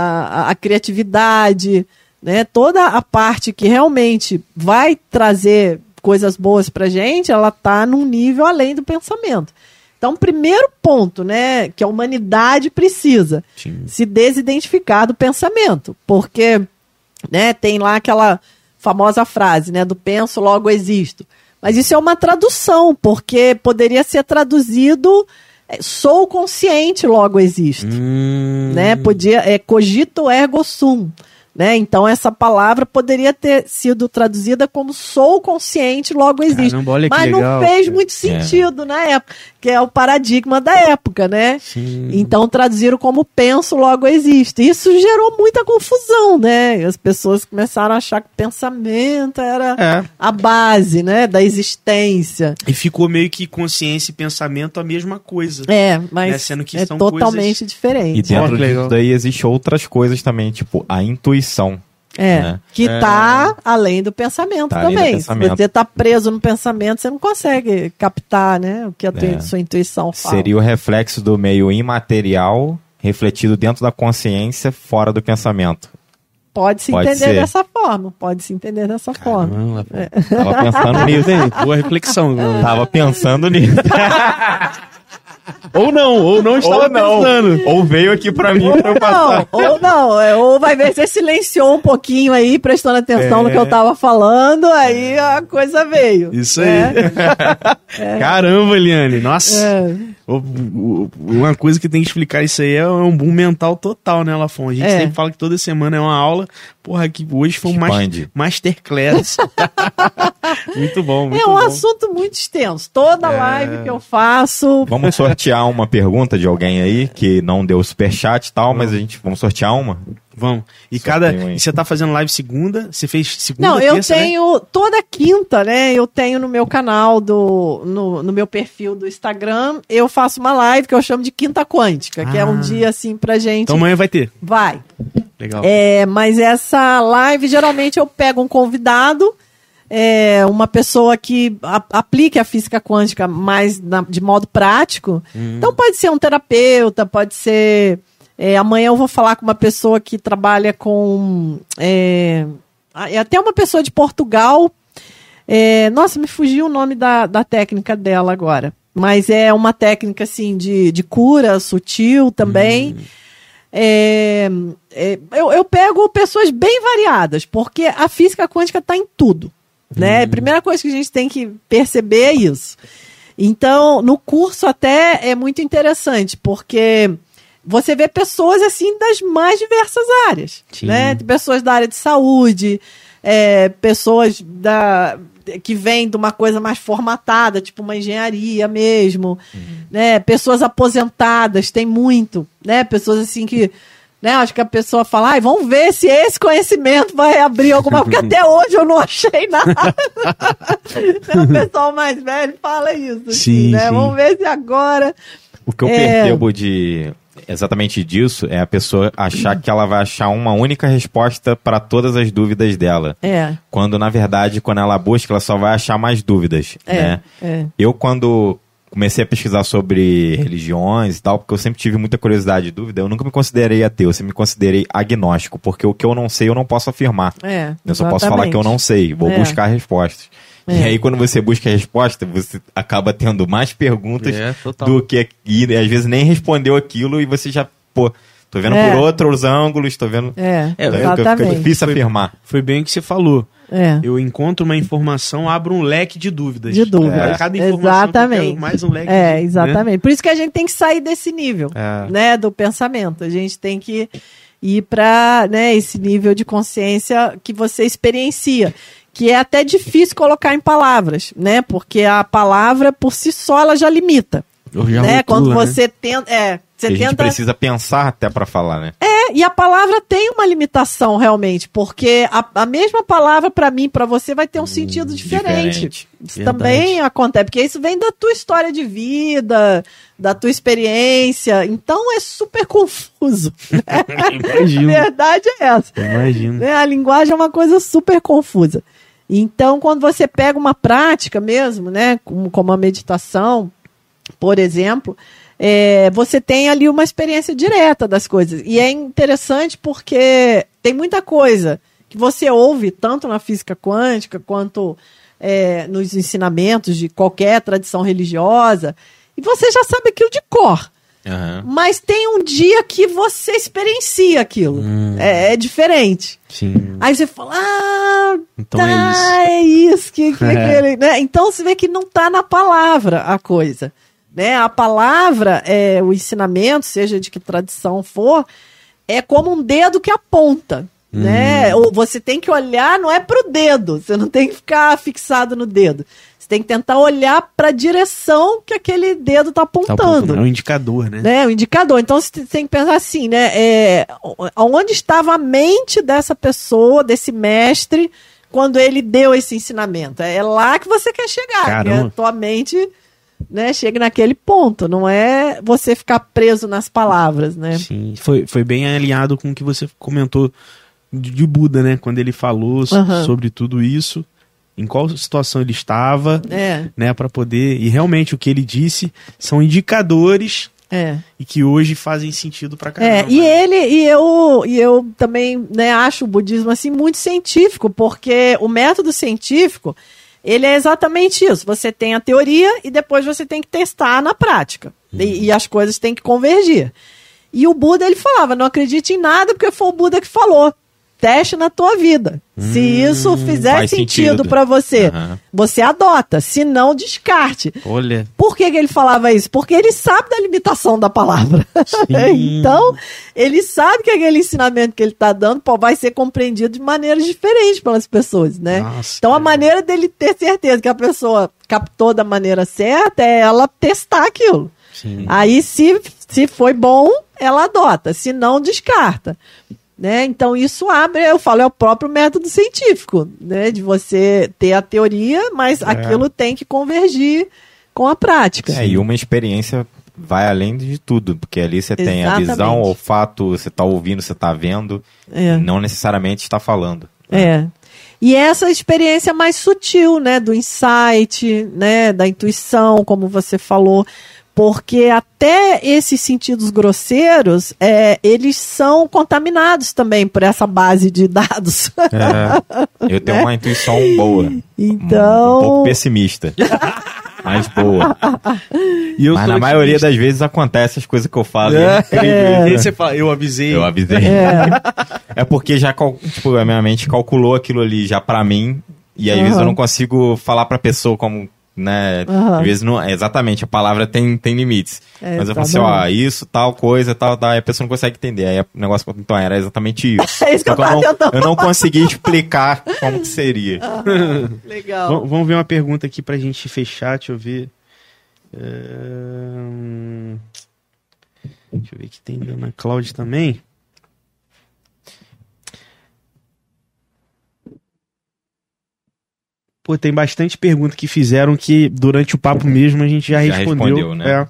a- a criatividade, né? toda a parte que realmente vai trazer coisas boas pra gente, ela tá num nível além do pensamento. Então, primeiro ponto, né, que a humanidade precisa Sim. se desidentificar do pensamento, porque, né, tem lá aquela famosa frase, né, do penso logo existo. Mas isso é uma tradução, porque poderia ser traduzido é, sou consciente logo existo, Hum. né? Podia é cogito ergo sum. Né? Então, essa palavra poderia ter sido traduzida como sou consciente, logo existe. Caramba, olha que Mas legal, não fez cara. muito sentido na época, que é o paradigma da época, né? Sim. Então traduziram como penso, logo existe. Isso gerou muita confusão, né? E As pessoas começaram a achar que o pensamento era É. a base, né, da existência. E ficou meio que consciência e pensamento a mesma coisa. É, Né, mas sendo que é são totalmente E diferente. dentro Olha que legal. disso daí existem outras coisas também, tipo a intuição. É, né? que tá além do pensamento Tá além do também. pensamento. Se você tá preso no pensamento, você não consegue captar, né, o que a tua- É. sua intuição fala. Seria o reflexo do meio imaterial refletido dentro da consciência, fora do pensamento. Pode se Pode entender ser. dessa forma, pode se entender dessa forma. Caramba, Tava pensando nisso, hein? Boa reflexão. Tava pensando nisso. ou não, ou não estava Ou não. pensando. Ou veio aqui pra mim pra eu Não, passar. ou não, é, ou vai ver se você silenciou um pouquinho aí, prestando atenção no que eu tava falando, aí a coisa veio. Isso aí. É. Caramba, Eliane. Nossa. É. Uma coisa que tem que explicar isso aí é um boom mental total, né, Lafon? A gente É. sempre fala que toda semana é uma aula. Porra, que hoje foi um mas- Expande. masterclass. muito bom, muito É um bom. assunto muito extenso. Toda É. live que eu faço. Vamos sortear uma pergunta de alguém aí que não deu superchat e tal, mas a gente vamos sortear uma. Vamos. E Só cada. E você tá fazendo live segunda? Você fez segunda? Não, eu terça, né? tenho toda quinta, né? Eu tenho no meu canal do no, no meu perfil do Instagram, eu faço uma live que eu chamo de Quinta Quântica, que é um Ah. dia assim pra gente. Então amanhã vai ter. Vai. Legal. É, mas essa live, geralmente eu pego um convidado, é, uma pessoa que a- aplique a física quântica mais na- de modo prático. Então pode ser um terapeuta, pode ser. É, amanhã eu vou falar com uma pessoa que trabalha com. É, é até uma pessoa de Portugal. É, nossa, me fugiu o nome da, da técnica dela agora. Mas é uma técnica assim de, de cura sutil também. É, é, eu, eu pego pessoas bem variadas, porque a física quântica está em tudo. Né? A primeira coisa que a gente tem que perceber é isso. Então, no curso até é muito interessante, porque você vê pessoas assim das mais diversas áreas. Sim. Né? Pessoas da área de saúde, é, pessoas da, que vêm de uma coisa mais formatada, tipo uma engenharia mesmo, né? Pessoas aposentadas, tem muito, né? Pessoas assim que, né? Acho que a pessoa fala, ai, vamos ver se esse conhecimento vai abrir alguma, porque até hoje eu não achei nada. o pessoal mais velho fala isso, assim, Sim, né? sim. Vamos ver se agora O que eu É. percebo de exatamente disso é a pessoa achar que ela vai achar uma única resposta para todas as dúvidas dela. é, Quando, na verdade, quando ela busca, ela só vai achar mais dúvidas, é, né? é. Eu, quando comecei a pesquisar sobre religiões e tal, porque eu sempre tive muita curiosidade e dúvida, eu nunca me considerei ateu, eu sempre me considerei agnóstico, porque o que eu não sei eu não posso afirmar. É, Eu só posso falar que eu não sei, vou É. buscar respostas. E É. aí, quando você busca a resposta, você acaba tendo mais perguntas É, do que. E às vezes nem respondeu aquilo e você já, pô, tô vendo É. por outros ângulos, tô vendo. É, É, Fica, fica exatamente. difícil afirmar. Foi bem o que você falou. É. Eu encontro uma informação, abro um leque de dúvidas. De dúvidas. Pra Cada informação Exatamente. mais um leque. É, de- exatamente. Por isso que a gente tem que sair desse nível, É. né, do pensamento. A gente tem que ir para, né, esse nível de consciência que você experiencia, que é até difícil colocar em palavras, né? Porque a palavra por si só ela já limita, já né? rotula, Quando né? você tenta, é, você Que a gente tenta precisa pensar até pra falar, né? é, e a palavra tem uma limitação realmente, porque a, a mesma palavra para mim, para você vai ter um sentido diferente. diferente. Isso Verdade. também acontece, porque isso vem da tua história de vida, da tua experiência, então é super confuso. a Imagino. verdade é essa. Imagino. né? A linguagem é uma coisa super confusa. Então, quando você pega uma prática mesmo, né, como, como a meditação, por exemplo, é, você tem ali uma experiência direta das coisas. E é interessante porque tem muita coisa que você ouve, tanto na física quântica quanto é, nos ensinamentos de qualquer tradição religiosa, e você já sabe aquilo de cor. Aham. Mas tem um dia que você experiencia aquilo. É, é diferente. Sim. Aí você fala, ah, Então tá, é isso. é isso que, que É. aquele, né? Então você vê que não tá na palavra a coisa, né? A palavra, é, o ensinamento, seja de que tradição for, é como um dedo que aponta, Hum. né? Ou você tem que olhar, não é pro dedo, você não tem que ficar fixado no dedo. Tem que tentar olhar para a direção que aquele dedo tá Tá apontando apontando. É um indicador, né? né? O indicador. Então você tem que pensar assim, né? É, onde estava a mente dessa pessoa, desse mestre, quando ele deu esse ensinamento? É lá que você quer chegar. Caramba. A tua mente né, chegue naquele ponto. Não é você ficar preso nas palavras, né? Sim. Foi, foi bem alinhado com o que você comentou de, de Buda, né? Quando ele falou Aham. sobre tudo isso, em qual situação ele estava, É, né? Para poder. E realmente o que ele disse são indicadores é. e que hoje fazem sentido pra É, caramba. e ele e eu e eu também né, acho o budismo assim muito científico, porque o método científico ele é exatamente isso. Você tem a teoria e depois você tem que testar na prática e, e as coisas têm que convergir. E o Buda ele falava: não acredite em nada porque foi o Buda que falou. Teste na tua vida. Se isso fizer sentido sentido. pra você, Aham. você adota. Se não, descarte. Olha. Por que, que ele falava isso? Porque ele sabe da limitação da palavra. Então, ele sabe que aquele ensinamento que ele está dando pô, vai ser compreendido de maneiras diferentes pelas pessoas, né? Nossa, então, a maneira dele ter certeza que a pessoa captou da maneira certa é ela testar aquilo. Sim. Aí, se, se foi bom, ela adota. Se não, descarta. Né? Então, isso abre, eu falo, é o próprio método científico, né? De você ter a teoria, mas aquilo tem que convergir com a prática. É, e uma experiência vai além de tudo, porque ali você tem a Exatamente. visão, o olfato, você tá ouvindo, você tá vendo, É. não necessariamente está falando. É. E essa experiência mais sutil, né, do insight, né, da intuição, como você falou, porque até esses sentidos grosseiros, é, eles são contaminados também por essa base de dados. Eu tenho uma intuição boa, um, Então, um pouco pessimista, mas boa. E eu mas na maioria das vezes acontece as coisas que eu falo. É. É. incrível, E aí né? você fala, eu avisei. Eu avisei. É. porque já, tipo, a minha mente calculou aquilo ali já pra mim, e às vezes eu não consigo falar pra pessoa como, né? Aham. Às vezes não, exatamente, a palavra tem, tem limites. É, Mas eu falo assim, ó, isso, tal coisa, tal, tal, aí a pessoa não consegue entender. Aí o negócio, então era exatamente isso. É isso que eu tava não, tentando eu não consegui explicar como que seria. legal. V- Vamos ver uma pergunta aqui pra gente fechar, deixa eu ver. Ahn, Deixa eu ver que tem Ana Cláudia também. Pô, tem bastante pergunta que fizeram que durante o papo mesmo a gente já, Já respondeu. respondeu, né? É.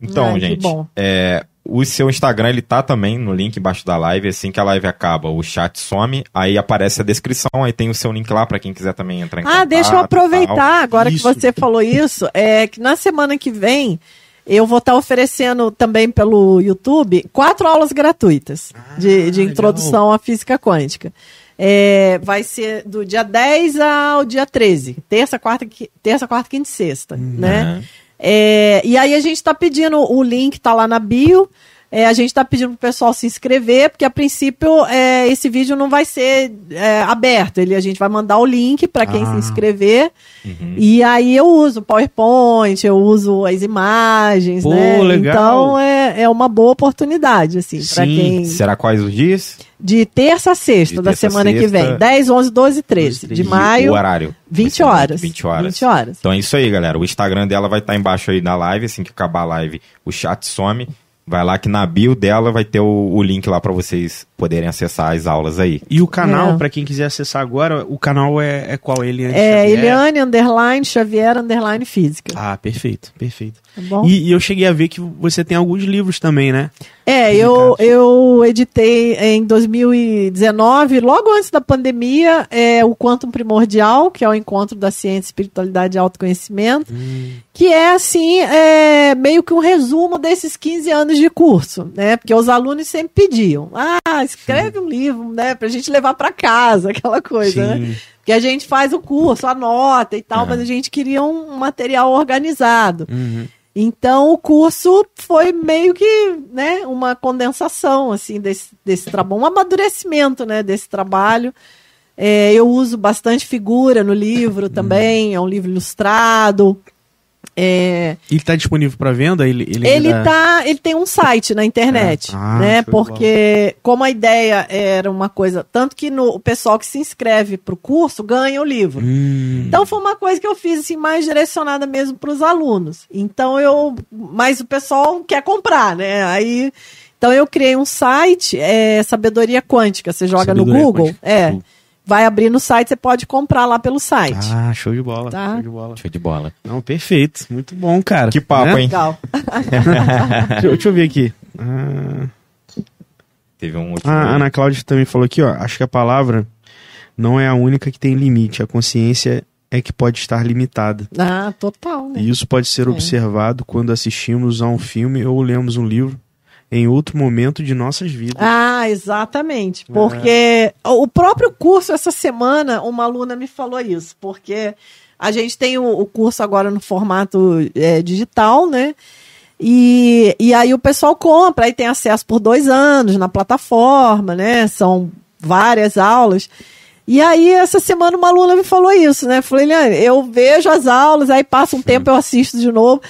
Então, Ai, que gente, é, o seu Instagram, ele tá também no link embaixo da live. Assim que a live acaba, o chat some, aí aparece a descrição, aí tem o seu link lá pra quem quiser também entrar em Ah, contato. deixa eu e tal. aproveitar agora Isso. que você falou isso, é que na semana que vem eu vou estar oferecendo também pelo YouTube quatro aulas gratuitas de, de legal. introdução à física quântica. É, vai ser do dia 10 ao dia 13, terça, quarta, qui- terça, quarta, quinta e sexta, né? Aham. É, e aí a gente está pedindo, o link tá lá na bio. É, a gente está pedindo pro pessoal se inscrever, porque a princípio é, esse vídeo não vai ser é, aberto. Ele, a gente vai mandar o link para quem Ah. se inscrever. Uhum. E aí eu uso o PowerPoint, eu uso as imagens, Pô, né? legal. Então é, é uma boa oportunidade, assim, para Sim. quem. Será quais os dias? De terça a sexta De da terça semana que sexta. vem. 10, 11, 12 e 13. De E o maio, O horário? 20 Vai ser horas. 20 horas. 20 horas. Então é isso aí, galera. O Instagram dela vai estar embaixo aí na live. Assim que acabar a live, o chat some. Vai lá que na bio dela vai ter o, o link lá pra vocês poderem acessar as aulas aí. E o canal, É. pra quem quiser acessar agora, o canal é, é qual? Eliane É, Xavier? Eliane, underline, Xavier, underline, física. Ah, perfeito, perfeito. Tá? E, e eu cheguei a ver que você tem alguns livros também, né? É, eu, eu editei em 2019, logo antes da pandemia, é, o Quantum Primordial, que é o encontro da ciência, espiritualidade e autoconhecimento, que é, assim, é, meio que um resumo desses 15 anos de curso, né? Porque os alunos sempre pediam, ah, escreve um livro, né, pra gente levar pra casa, aquela coisa, né? Sim. Que a gente faz o curso, anota e tal, Uhum. mas a gente queria um material organizado. Uhum. Então o curso foi meio que, né, uma condensação assim desse, desse trabalho, um amadurecimento, né, desse trabalho. É, eu uso bastante figura no livro também, é um livro ilustrado. É, Ele tá disponível para venda? Ele, ele, ele ainda- tá, ele tem um site na internet, É. Ah, né? Porque como a ideia era uma coisa, tanto que no, o pessoal que se inscreve para o curso ganha o livro. Hum. Então foi uma coisa que eu fiz assim mais direcionada mesmo para os alunos. Então eu, mas o pessoal quer comprar, né? Aí, então eu criei um site, é Sabedoria Quântica. Você joga no Sabedoria Google, Quântica. é, Google. Vai abrir no site, você pode comprar lá pelo site. Ah, show de bola. Tá. Show de bola. Show de bola. Não, perfeito. Muito bom, cara. Que papo, Né? hein? Legal. deixa, eu- deixa eu ver aqui. Ah, Teve um último. A Ana Cláudia também falou aqui, ó. Acho que a palavra não é a única que tem limite. A consciência é que pode estar limitada. Ah, total, né? E isso pode ser É. observado quando assistimos a um filme ou lemos um livro em outro momento de nossas vidas. Ah, exatamente. Porque o próprio curso, essa semana, uma aluna me falou isso. Porque a gente tem o, curso agora no formato é, digital, né? E, e aí o pessoal compra, aí tem acesso por dois anos na plataforma, né? São várias aulas. E aí, essa semana, uma aluna me falou isso, né? Falei, eu vejo as aulas, aí passa um tempo, eu assisto de novo.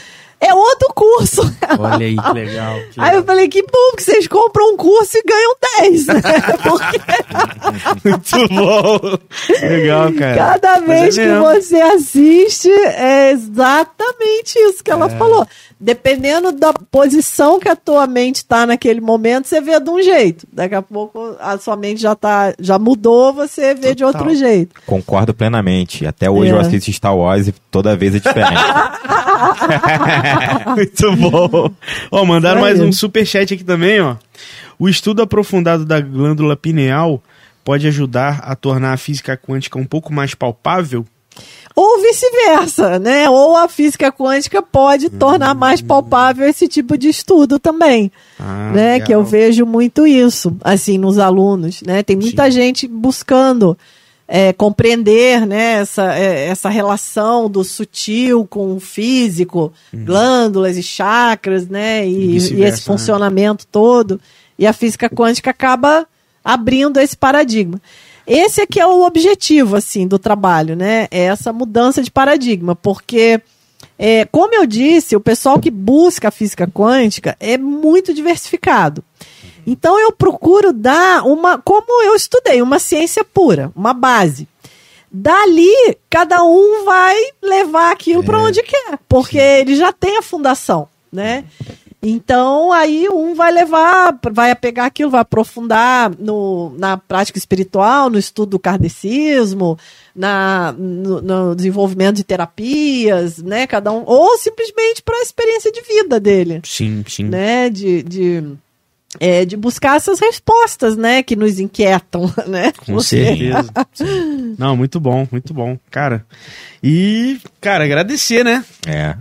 É outro curso. Olha aí, que legal. que Aí eu falei, que bom que vocês compram um curso e ganham 10, né? Porque Muito bom. legal, cara. cada Mas vez é que mesmo. você assiste, é exatamente isso que ela É. falou. Dependendo da posição que a tua mente tá naquele momento, você vê de um jeito. Daqui a pouco a sua mente já tá, já mudou, você vê de Total. outro jeito. Concordo plenamente. Até hoje É. eu assisto Star Wars e toda vez é diferente. Muito bom. Ó, mandaram mais um aí. superchat aqui também, ó. O estudo aprofundado da glândula pineal pode ajudar a tornar a física quântica um pouco mais palpável? Ou vice-versa, né? Ou a física quântica pode tornar mais palpável esse tipo de estudo também. Ah, né? legal. Que eu vejo muito isso, assim, nos alunos, né? Tem muita gente buscando é, compreender, né? Essa, é, essa relação do sutil com o físico, glândulas e chakras, né? Uhum. E E, e esse funcionamento todo. E a física quântica acaba abrindo esse paradigma. Esse é que é o objetivo, assim, do trabalho, né? É essa mudança de paradigma, porque é, como eu disse, o pessoal que busca a física quântica é muito diversificado. Então eu procuro dar uma, como eu estudei, uma ciência pura, uma base. Dali, cada um vai levar aquilo para onde quer, porque ele já tem a fundação, né? Então, aí um vai levar, vai pegar aquilo, vai aprofundar no, na prática espiritual, no estudo do kardecismo, na, no, no desenvolvimento de terapias, né? Cada um, ou simplesmente para a experiência de vida dele, Sim, sim. né? De, de, é, de buscar essas respostas, né? Que nos inquietam, né? Com Porque- certeza. Não, muito bom, muito bom, cara. E, cara, agradecer, né? é.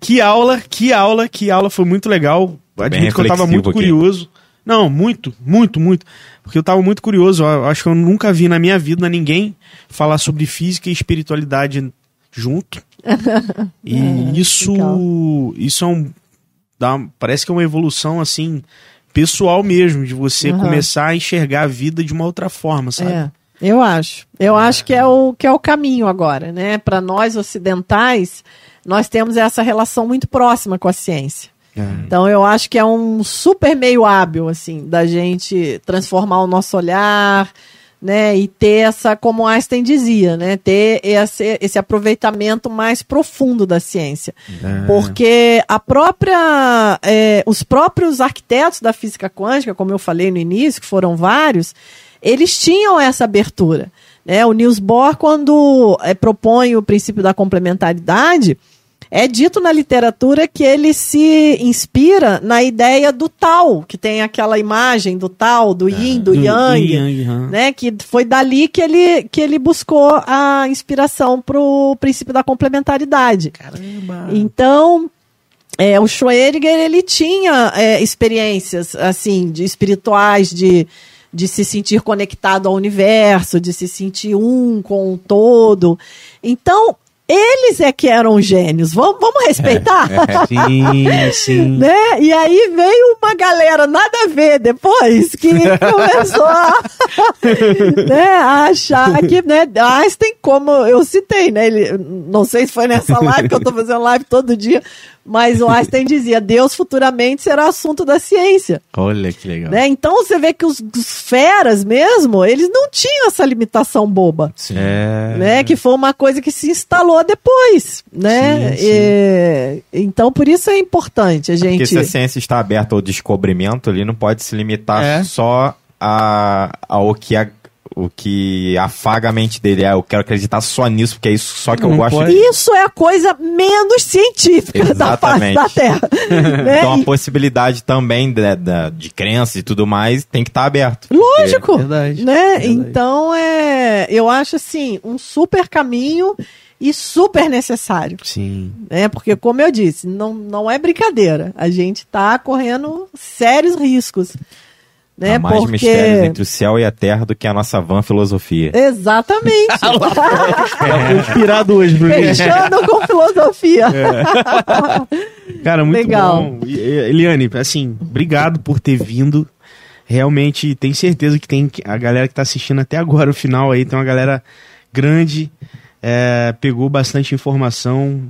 Que aula, que aula, que aula, foi muito legal. Admito que eu tava muito aqui. curioso. Não, muito, muito, muito. Porque eu tava muito curioso. Eu acho que eu nunca vi na minha vida ninguém falar sobre física e espiritualidade junto. E É, isso, legal. isso é um. Dá, parece que é uma evolução assim pessoal mesmo, de você Uhum. começar a enxergar a vida de uma outra forma, sabe? É, eu acho. Eu acho que é o que é o caminho agora, né? Para nós ocidentais, nós temos essa relação muito próxima com a ciência. É. Então eu acho que é um super meio hábil assim da gente transformar o nosso olhar, né, e ter essa, como Einstein dizia, né, ter esse, esse aproveitamento mais profundo da ciência, É. porque a própria, é, os próprios arquitetos da física quântica, como eu falei no início, que foram vários, eles tinham essa abertura. Né? O Niels Bohr, quando é, propõe o princípio da complementaridade, é dito na literatura que ele se inspira na ideia do tal, que tem aquela imagem do tal, do yin, do, yang, né? Que foi dali que ele, que ele buscou a inspiração para o princípio da complementaridade. Caramba. Então, é, o Schrödinger, ele tinha é, experiências, assim, de espirituais, de, de se sentir conectado ao universo, de se sentir um com o todo. Então, eles é que eram gênios. Vamos, vamos respeitar? Sim, sim. né? E aí veio uma galera nada a ver depois que começou a, né, a achar que, né, Einstein, como eu citei, né, ele, não sei se foi nessa live que eu tô fazendo live todo dia, mas o Einstein dizia, Deus futuramente será assunto da ciência, Olha que legal. né? Então você vê que os, os feras mesmo, eles não tinham essa limitação boba Sim. É. né? Que foi uma coisa que se instalou depois, né? Sim, sim. E- então, por isso é importante a Porque gente. se a ciência está aberta ao descobrimento, ele não pode se limitar É. só a, ao que a- o que afaga a mente dele. É, eu quero acreditar só nisso, porque é isso só que eu Não gosto. pode. de- Isso é a coisa menos científica da face Exatamente. da Terra. né? Então a E- possibilidade também de, de, de crenças e tudo mais tem que estar aberto. Lógico, Verdade, né? verdade. Então é, eu acho assim um super caminho e super necessário, Sim. né? Porque como eu disse, não, não é brincadeira. A gente está correndo sérios riscos, né? Há mais Porque mistérios entre o céu e a terra do que a nossa van filosofia. exatamente. Tá inspirado hoje, Bruno. Fechando com filosofia. Cara, muito Legal. bom. Eliane, assim, obrigado por ter vindo. Realmente, tenho certeza que tem a galera que tá assistindo até agora o final aí, tem uma galera grande, é, pegou bastante informação,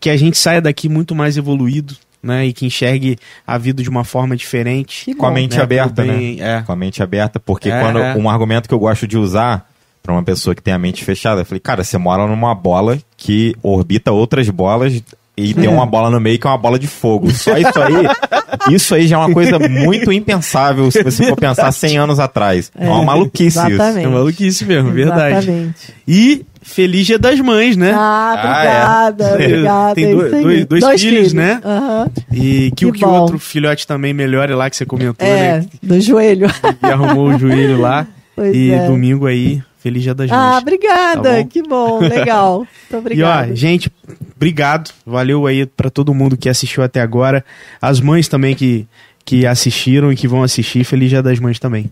que a gente saia daqui muito mais evoluído, né? E que enxergue a vida de uma forma diferente. Que Com a mente né, aberta, bem, né? é. Com a mente aberta, porque É, quando é. um argumento que eu gosto de usar pra uma pessoa que tem a mente fechada, eu falei, cara, você mora numa bola que orbita outras bolas e tem uma bola no meio que é uma bola de fogo. Só isso aí, isso aí já é uma coisa muito impensável se você for pensar 100 anos atrás. É, uma maluquice exatamente. É maluquice mesmo, verdade. Exatamente. E feliz dia das mães, né? Ah, Ah, obrigada, é. obrigada. Tem é dois- isso aí. dois- dois filhos, né? Aham. E que, o Que que o outro filhote também melhore lá, que você comentou, É, né? do joelho. Que arrumou o joelho lá. Pois e é. domingo aí, feliz dia das mães. Ah, obrigada. Tá bom? que bom, legal. Muito E ó, obrigada. gente, obrigado. Valeu aí pra todo mundo que assistiu até agora. As mães também que, que assistiram e que vão assistir. Feliz Dia das Mães também.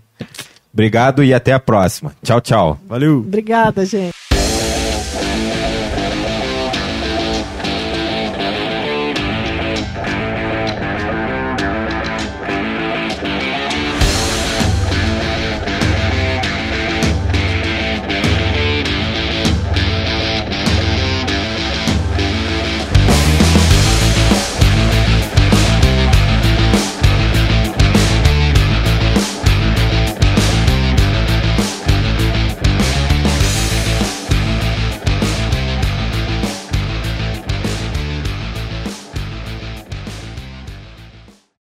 Obrigado e até a próxima. Tchau, tchau. Valeu! Obrigada, gente.